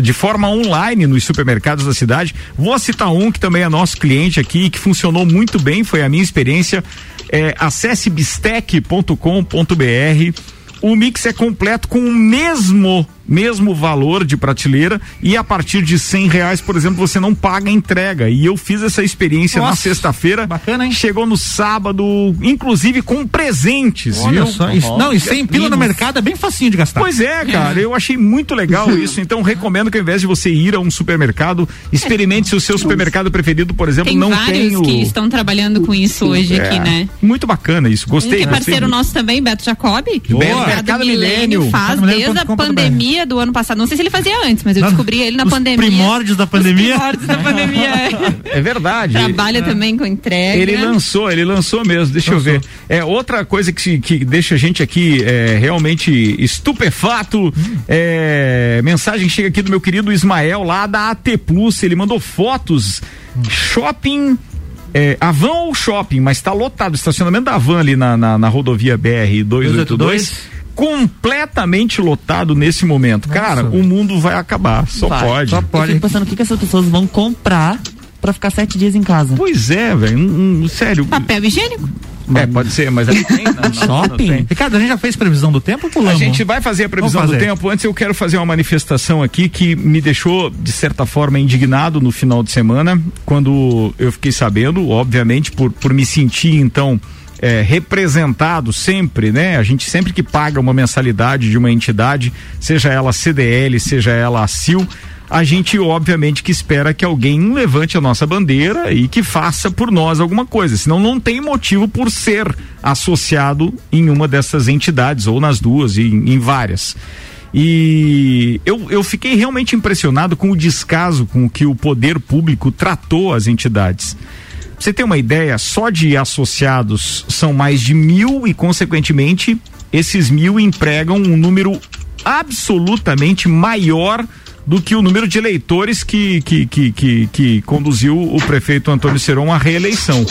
de forma online nos supermercados da cidade. Vou citar um que também é nosso cliente aqui, que funcionou muito bem, foi a minha experiência. É, acesse bistec.com.br. O mix é completo com o mesmo mesmo valor de prateleira e a partir de cem reais, por exemplo, você não paga a entrega. E eu fiz essa experiência na Nossa, sexta-feira. bacana, hein? Chegou no sábado, inclusive com presentes. Olha viu? só, isso, não, e 100 pila no mercado é bem facinho de gastar. Pois é, cara, eu achei muito legal isso. Então recomendo que ao invés de você ir a um supermercado, experimente se o seu supermercado preferido, por exemplo, Tem não vários tem o. que estão trabalhando com isso hoje É, aqui, né? Muito bacana isso. Um Gostei. que é parceiro muito. nosso também, Beto Jacobi. Boa. O Mercado Milênio. faz desde a Mercado.com.br. pandemia do ano passado. Não sei se ele fazia antes, mas eu Não, descobri ele na os pandemia. primórdios da pandemia. Os primórdios da pandemia. é. É verdade. Trabalha também com entrega. Ele lançou, ele lançou mesmo, deixa eu ver. É outra coisa que, que deixa a gente aqui é, realmente estupefato. É, mensagem chega aqui do meu querido Ismael lá da AT Plus. Ele mandou fotos. Shopping. É, Avan ou shopping, mas está lotado. O estacionamento da Avan ali na, na, na rodovia BR 282. Completamente lotado nesse momento. Cara, o mundo vai acabar. Só Vai, pode. Eu fico pensando o que, que essas pessoas vão comprar pra ficar sete dias em casa. Pois é, velho. hum, hum, sério. Papel higiênico. É, pode ser, mas aí tem, não, não, não Shopping? tem. Ricardo, a gente já fez previsão do tempo ou A gente vai fazer a previsão Vamos do fazer. tempo. Antes eu quero fazer uma manifestação aqui que me deixou, de certa forma, indignado no final de semana, quando eu fiquei sabendo, obviamente, por, por me sentir, então, é, representado sempre, né? A gente sempre que paga uma mensalidade de uma entidade, seja ela CDL, seja ela a CIL, a gente obviamente que espera que alguém levante a nossa bandeira e que faça por nós alguma coisa, senão não tem motivo por ser associado em uma dessas entidades ou nas duas e em, em várias. E eu, eu fiquei realmente impressionado com o descaso com que o poder público tratou as entidades. Você ter uma ideia, só de associados são mais de mil e, consequentemente, esses mil empregam um número absolutamente maior do que o número de eleitores que, que, que, que, que conduziu o prefeito Antônio Seron à reeleição.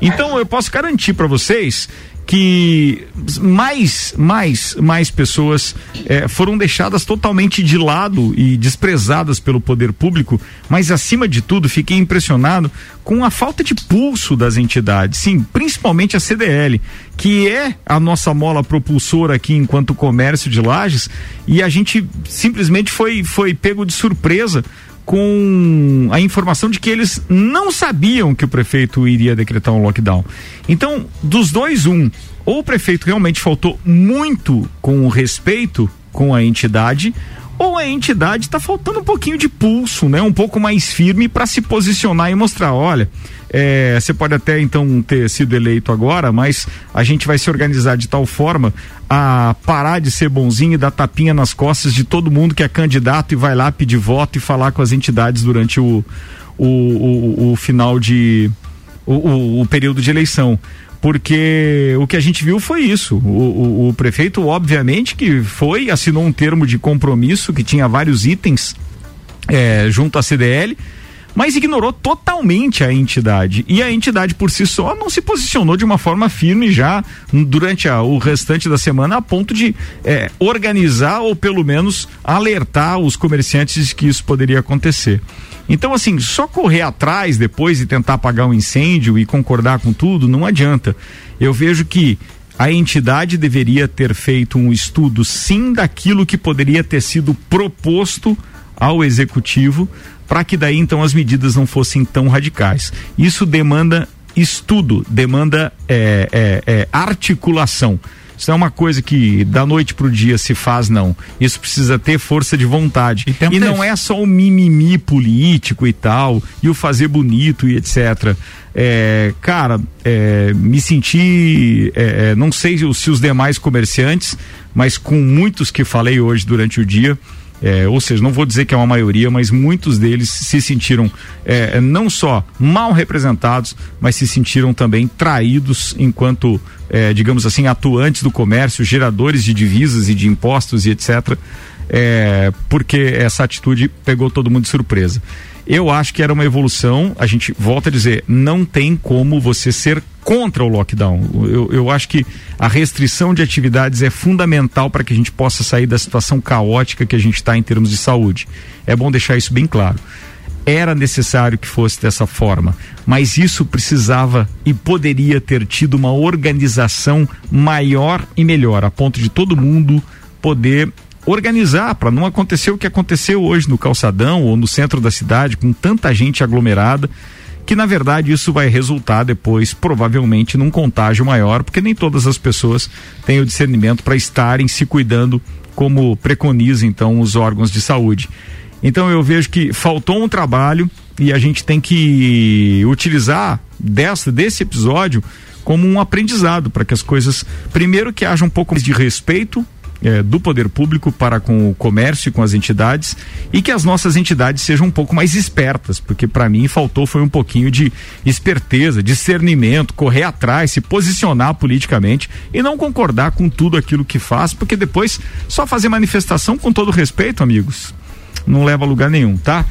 Então eu posso garantir para vocês que mais, mais, mais pessoas eh, foram deixadas totalmente de lado e desprezadas pelo poder público, mas acima de tudo fiquei impressionado com a falta de pulso das entidades, sim, principalmente a CDL, que é a nossa mola propulsora aqui enquanto comércio de lajes, e a gente simplesmente foi, foi pego de surpresa com a informação de que eles não sabiam que o prefeito iria decretar um lockdown. Então, dos dois, um, ou o prefeito realmente faltou muito com o respeito com a entidade, ou a entidade está faltando um pouquinho de pulso, né? Um pouco mais firme para se posicionar e mostrar, olha, é, você pode até então ter sido eleito agora, mas a gente vai se organizar de tal forma a parar de ser bonzinho e dar tapinha nas costas de todo mundo que é candidato e vai lá pedir voto e falar com as entidades durante o, o, o, o final de. O, o, o período de eleição. Porque o que a gente viu foi isso. O, o, o, prefeito, obviamente, que foi, assinou um termo de compromisso que tinha vários itens é, junto à CDL, mas ignorou totalmente a entidade. E a entidade por si só não se posicionou de uma forma firme já durante a, o restante da semana, a ponto de é, organizar ou pelo menos alertar os comerciantes que isso poderia acontecer. Então, assim, só correr atrás depois e tentar apagar um incêndio e concordar com tudo, não adianta. Eu vejo que a entidade deveria ter feito um estudo, sim, daquilo que poderia ter sido proposto ao executivo, para que daí então as medidas não fossem tão radicais. Isso demanda estudo, demanda é, é, é, articulação. Isso não é uma coisa que da noite para o dia se faz, não. Isso precisa ter força de vontade. E, e não é só o mimimi político e tal, e o fazer bonito e etc. É, cara, é, me senti, é, é não sei se os demais comerciantes, mas com muitos que falei hoje durante o dia, é, ou seja, não vou dizer que é uma maioria, mas muitos deles se sentiram é, não só mal representados, mas se sentiram também traídos enquanto, é, digamos assim, atuantes do comércio, geradores de divisas e de impostos e etc. É, porque essa atitude pegou todo mundo de surpresa. Eu acho que era uma evolução. A gente volta a dizer, não tem como você ser contra o lockdown. Eu, eu acho que a restrição de atividades é fundamental para que a gente possa sair da situação caótica que a gente está em termos de saúde. É bom deixar isso bem claro. Era necessário que fosse dessa forma, mas isso precisava e poderia ter tido uma organização maior e melhor, a ponto de todo mundo poder organizar para não acontecer o que aconteceu hoje no calçadão ou no centro da cidade com tanta gente aglomerada que na verdade isso vai resultar depois provavelmente num contágio maior, porque nem todas as pessoas têm o discernimento para estarem se cuidando como preconizam então os órgãos de saúde. Então eu vejo que faltou um trabalho e a gente tem que utilizar dessa desse episódio como um aprendizado para que as coisas primeiro que haja um pouco de respeito é, do poder público para com o comércio e com as entidades e que as nossas entidades sejam um pouco mais espertas, porque para mim faltou foi um pouquinho de esperteza, discernimento, correr atrás, se posicionar politicamente e não concordar com tudo aquilo que faz, porque depois só fazer manifestação com todo respeito, amigos, não leva a lugar nenhum, tá?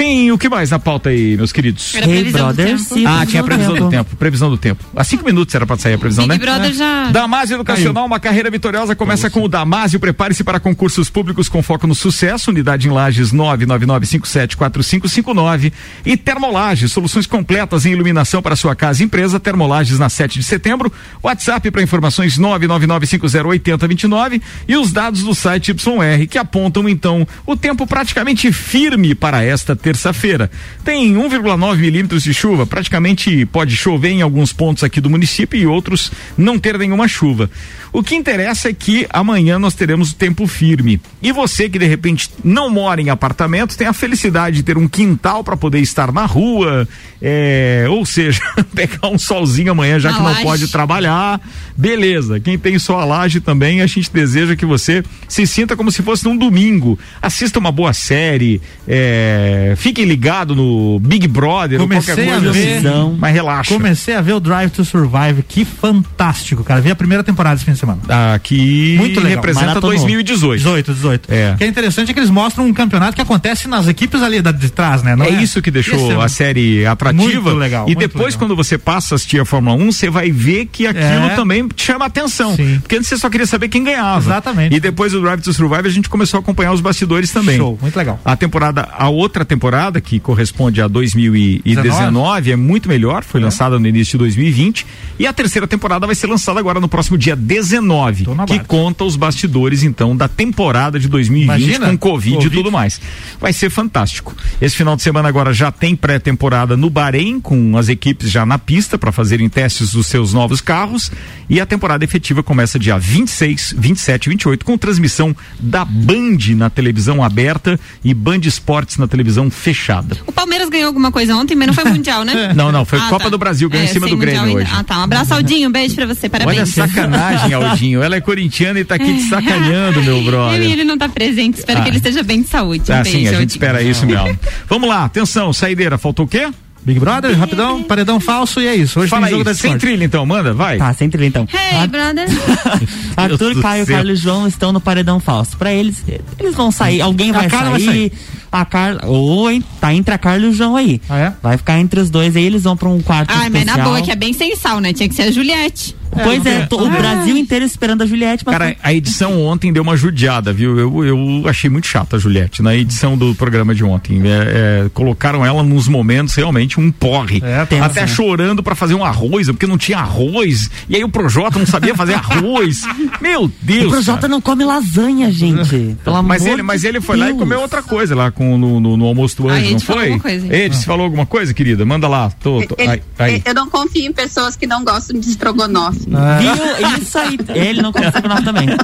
Tem o que mais na pauta aí, meus queridos? Era hey Brothers. Ah, tinha a previsão do, do tempo. Previsão do tempo. Há cinco minutos era pra sair a previsão, Big né? Brother já. Damásio Educacional, uma carreira vitoriosa começa com o Damásio. Prepare-se para concursos públicos com foco no sucesso. Unidade em Lages 999574559 e Termolages, soluções completas em iluminação para sua casa e empresa. Termolages na 7 de setembro. WhatsApp para informações 999508029 e os dados do site YR que apontam então o tempo praticamente firme para esta terça terça-feira. Tem 1,9 milímetros de chuva, praticamente pode chover em alguns pontos aqui do município e outros não ter nenhuma chuva. O que interessa é que amanhã nós teremos tempo firme. E você que de repente não mora em apartamento, tem a felicidade de ter um quintal para poder estar na rua, é, ou seja, pegar um solzinho amanhã já que não pode trabalhar. Beleza. Quem tem só a laje também, a gente deseja que você se sinta como se fosse num domingo. Assista uma boa série, é, fique ligado no Big Brother, Comecei qualquer coisa a ver, assim, não, mas relaxa. Comecei a ver o Drive to Survive, que fantástico, cara. Vi a primeira temporada esse fim de semana. Aqui Muito legal. representa Maratonou. 2018. 18, 18. É. O que é interessante é que eles mostram um campeonato que acontece nas equipes ali da- de trás, né? Não é, isso que deixou é a série atrativa. Muito legal, E muito depois, legal. quando você passa a assistir a Fórmula 1, você vai ver que aquilo É. também te chama atenção. Sim. Porque antes você só queria saber quem ganhava. Exatamente. E depois do Drive to Survive, a gente começou a acompanhar os bastidores também. Show, muito legal. A temporada, a outra temporada, que corresponde a 2019, é muito melhor, foi lançada no início de 2020. E a terceira temporada vai ser lançada agora no próximo dia 19, Tô no que conta os bastidores, então, da temporada de 2020 Imagina, com Covid, e Covid. tudo mais. Vai ser fantástico. Esse final de semana agora já tem pré-temporada no Bahrein, com as equipes já na pista para fazerem testes dos seus novos carros. E a temporada efetiva começa dia 26, 27 e 28, com transmissão da Band na televisão aberta e Band Esportes na televisão fechada. O Palmeiras ganhou alguma coisa ontem, mas não foi mundial, né? Não, não, foi Ah, Copa tá. do Brasil, ganhou É, em cima do Grêmio mundial hoje. Ah, tá. Um abraço, Aldinho. Um beijo pra você. Parabéns. Olha a sacanagem, Aldinho. Ela é corintiana e tá aqui te sacaneando, meu brother. Ele, ele não tá presente. Espero Ah. que ele esteja bem de saúde. Um Ah, beijo, sim, a gente Aldinho. espera isso mesmo. Vamos lá, atenção, saideira, faltou o quê? Big Brother, rapidão, paredão falso e é isso. Hoje Fala tem jogo aí, da sem trilha então, manda, vai. Tá, sem trilha então. Hey, brother. Arthur, Deus do Caio, céu. Carlos e João estão no paredão falso. Pra eles, eles vão sair. Alguém A vai Carla sair. vai sair. A Carla. Ou hein, tá entre a Carla e o João aí. Ah, é? Vai ficar entre os dois aí, eles vão pra um quarto Ai, mas na especial. boa, que é bem sem sal, né? Tinha que ser a Juliette. Pois é, o Brasil inteiro esperando a Juliette. Mas Cara, a edição ontem deu uma judiada, viu? Eu, eu achei muito chata a Juliette na edição do programa de ontem. É, é, colocaram ela nos momentos realmente um porre. É, tenso, Até né? chorando pra fazer um arroz, porque não tinha arroz. E aí o Projota não sabia fazer arroz. Meu Deus. o Projota cara. não come lasanha, gente. Pelo Mas ele, mas ele foi lá e Deus. comeu outra coisa lá com, no, no, no almoço do Ah, anjo, Ed não falou foi? alguma coisa. Ed, você falou alguma coisa, querida? Manda lá. Tô, tô, Ele- aí, aí. Eu não confio em pessoas que não gostam de estrogonofe. Viu? Isso aí. Ele não consegue nome também.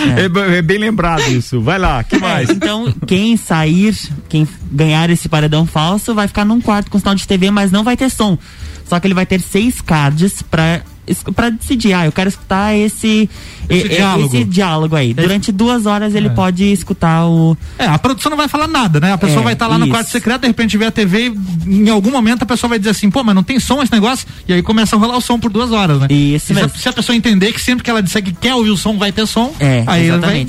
É. é bem lembrado isso. Vai lá, que mais? Então, quem sair, quem ganhar esse paredão falso, vai ficar num quarto com sinal de TV, mas não vai ter som. Só que ele vai ter seis cards pra, pra decidir. Ah, eu quero escutar esse, Esse diálogo. esse diálogo aí. Durante duas horas ele pode escutar o. É, a produção não vai falar nada, né? A pessoa É, vai estar lá no isso. quarto secreto, de repente vê a TV e em algum momento a pessoa vai dizer assim, pô, mas não tem som esse negócio? E aí começa a rolar o som por duas horas, né? Isso E se, a, mesmo. se a pessoa entender que sempre que ela disser que quer ouvir o som, vai ter som, É, aí ela vai.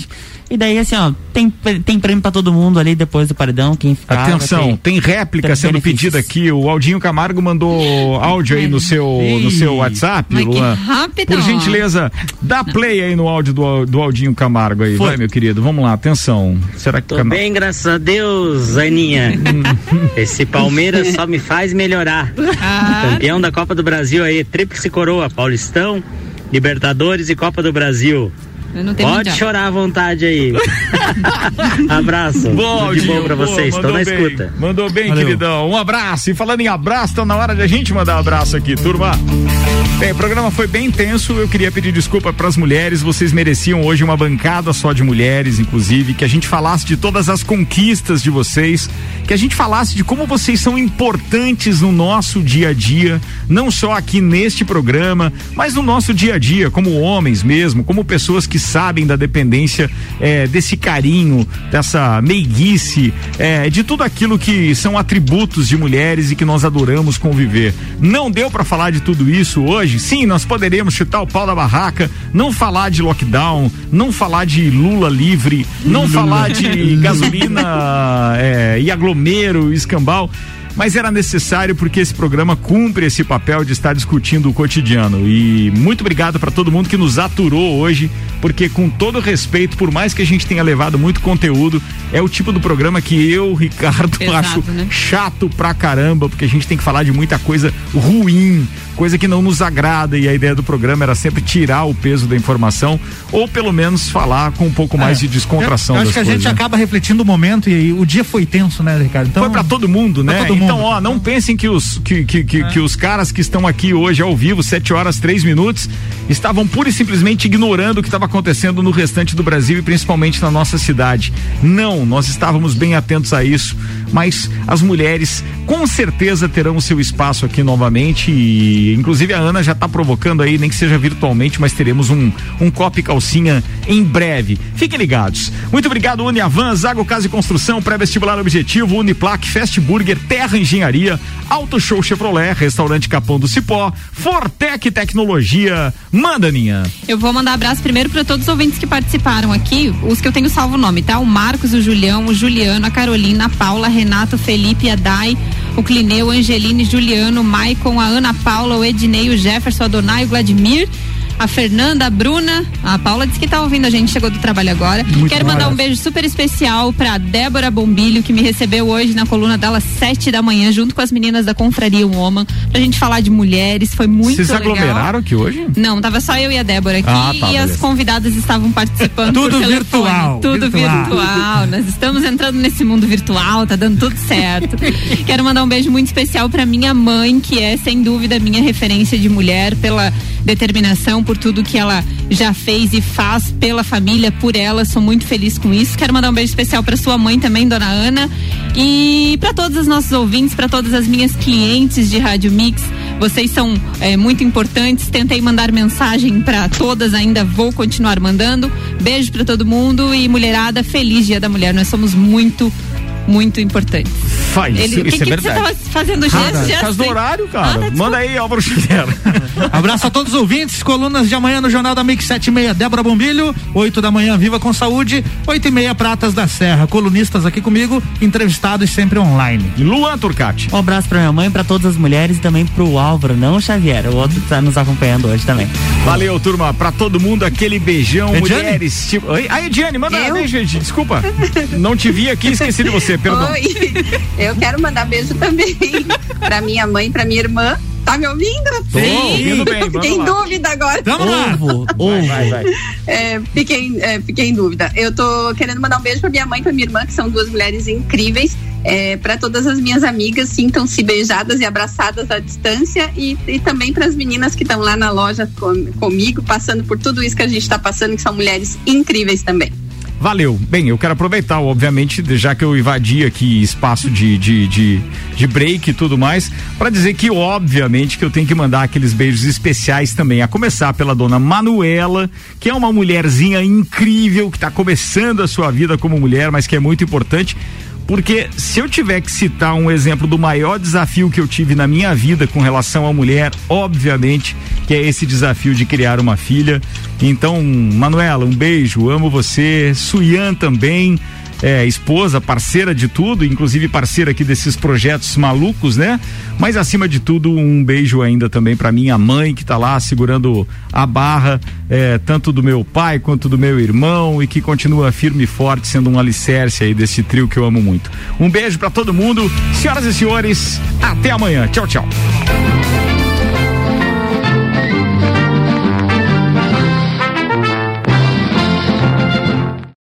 E daí, assim, ó, tem, tem prêmio pra todo mundo ali depois do paredão, quem ficar. Atenção, tem réplica sendo benefícios. pedida aqui. O Aldinho Camargo mandou áudio aí no seu, no seu WhatsApp, Mas que Luan. rápido. Por gentileza, dá play aí no áudio do, do Aldinho Camargo aí. Foi. Vai, meu querido, vamos lá, atenção. Será que Tô Cam- bem, graças a Deus, Aninha. Esse Palmeiras só me faz melhorar. Ah, Campeão da Copa do Brasil aí, tríplice coroa, Paulistão, Libertadores e Copa do Brasil. Pode chorar à vontade aí. Abraço. Bom, Tudo de bom pra vocês. Tô mandou na bem, escuta. Mandou bem, Valeu. queridão. Um abraço. E falando em abraço, tá na hora de a gente mandar um abraço aqui, turma. Bem, o programa foi bem intenso. Eu queria pedir desculpa para as mulheres. Vocês mereciam hoje uma bancada só de mulheres, inclusive, que a gente falasse de todas as conquistas de vocês, que a gente falasse de como vocês são importantes no nosso dia a dia, não só aqui neste programa, mas no nosso dia a dia, como homens mesmo, como pessoas que sabem da dependência eh, desse carinho, dessa meiguice, eh, de tudo aquilo que são atributos de mulheres e que nós adoramos conviver. Não deu para falar de tudo isso hoje? Sim, nós poderíamos chutar o pau da barraca, não falar de lockdown, não falar de Lula livre, não falar de gasolina eh, e aglomero, escambau. Mas era necessário porque esse programa cumpre esse papel de estar discutindo o cotidiano. E muito obrigado para todo mundo que nos aturou hoje, porque com todo respeito, por mais que a gente tenha levado muito conteúdo, é o tipo do programa que eu, Ricardo, Pesado, acho né? chato pra caramba, porque a gente tem que falar de muita coisa ruim, coisa que não nos agrada. E a ideia do programa era sempre tirar o peso da informação, ou pelo menos falar com um pouco mais de descontração É. Eu, eu das acho que a coisas. gente né? acaba refletindo o momento e o dia foi tenso, né, Ricardo? Então, Foi pra todo mundo, né? todo Então, ó, não pensem que os que, que, que, que os caras que estão aqui hoje ao vivo, 7 horas 3 minutos, estavam pura e simplesmente ignorando o que estava acontecendo no restante do Brasil e principalmente na nossa cidade. Não, nós estávamos bem atentos a isso, mas as mulheres com certeza terão o seu espaço aqui novamente e inclusive a Ana já está provocando aí, nem que seja virtualmente, mas teremos um, um copo e calcinha em breve. Fiquem ligados. Muito obrigado, Uniavan, Zago Casa e Construção, Pré-Vestibular Objetivo, Uniplac, Fast Burger, Terra Engenharia, Auto Show Chevrolet, Restaurante Capão do Cipó, Fortec Tecnologia. Manda, Ninha. Eu vou mandar abraço primeiro para todos os ouvintes que participaram aqui, os que eu tenho salvo o nome, tá? O Marcos, o Julião, o Juliano, a Carolina, a Paula, Renato, Felipe, a Dai, o Clineu, Angeline, Juliano, Maicon, a Ana Paula, o Ednei, o Jefferson, a Donai, o Vladimir. A Fernanda, a Bruna, a Paula disse que tá ouvindo a gente, chegou do trabalho agora. Muito Quero mandar um beijo super especial pra Débora Bombilho, que me recebeu hoje na coluna dela, sete da manhã, junto com as meninas da Confraria Woman, pra gente falar de mulheres. Foi muito Vocês legal. aglomeraram aqui hoje? Não, tava só eu e a Débora aqui Ah, tá, e as convidadas estavam participando Tudo virtual, Tudo virtual. virtual. Nós estamos entrando nesse mundo virtual, tá dando tudo certo. Quero mandar um beijo muito especial pra minha mãe, que é sem dúvida minha referência de mulher pela determinação, por tudo que ela já fez e faz pela família, por ela. Sou muito feliz com isso. Quero mandar um beijo especial pra sua mãe também, dona Ana, e pra todos os nossos ouvintes, pra todas as minhas clientes de Rádio Mix. Vocês são é, muito importantes. Tentei mandar mensagem pra todas, ainda vou continuar mandando. Beijo pra todo mundo e mulherada, feliz Dia da Mulher. Nós somos muito, muito importantes. Faz, Ele, isso, que, isso que é você verdade. tava fazendo Ah, gesto? por causa do horário, cara. Ah, tá, Manda aí, Álvaro Xavier. Abraço a todos os ouvintes, colunas de amanhã no Jornal da Mix 7 e meia, Débora Bombilho, 8 da manhã, Viva com Saúde, 8 e meia, Pratas da Serra, colunistas aqui comigo, entrevistados sempre online. Luan Turcati. Um abraço pra minha mãe, pra todas as mulheres e também pro Álvaro, não o Xavier, o outro que tá nos acompanhando hoje também. Valeu, turma. Pra todo mundo, aquele beijão. Ediane? Mulheres. Tipo... Oi? Aí, Ediane, manda Eu? beijo. Desculpa. Não te vi aqui, esqueci de você, perdão. Oi, eu quero mandar beijo também pra minha mãe, pra minha irmã. Tá me ouvindo? Tô ouvindo bem, Fiquei em dúvida agora. Vamos lá! Ovo, Vai, ovo. vai, vai. É, fiquei, é, fiquei em dúvida. Eu tô querendo mandar um beijo pra minha mãe e pra minha irmã, que são duas mulheres incríveis. É, para todas as minhas amigas, sintam-se beijadas e abraçadas à distância e, e também para as meninas que estão lá na loja com- comigo, passando por tudo isso que a gente está passando, que são mulheres incríveis também. Valeu. Bem, eu quero aproveitar, obviamente, já que eu invadi aqui espaço de, de, de, de break e tudo mais, para dizer que, obviamente, que eu tenho que mandar aqueles beijos especiais também, a começar pela dona Manuela, que é uma mulherzinha incrível, que está começando a sua vida como mulher, mas que é muito importante. Porque se eu tiver que citar um exemplo do maior desafio que eu tive na minha vida com relação à mulher, obviamente que é esse desafio de criar uma filha. Então, Manuela, um beijo, amo você. Suyan também, é, esposa, parceira de tudo, inclusive parceira aqui desses projetos malucos, né? Mas acima de tudo, um beijo ainda também para minha mãe que tá lá segurando a barra, é, tanto do meu pai quanto do meu irmão e que continua firme e forte, sendo um alicerce aí desse trio que eu amo muito. Um beijo para todo mundo, senhoras e senhores, até amanhã. Tchau, tchau.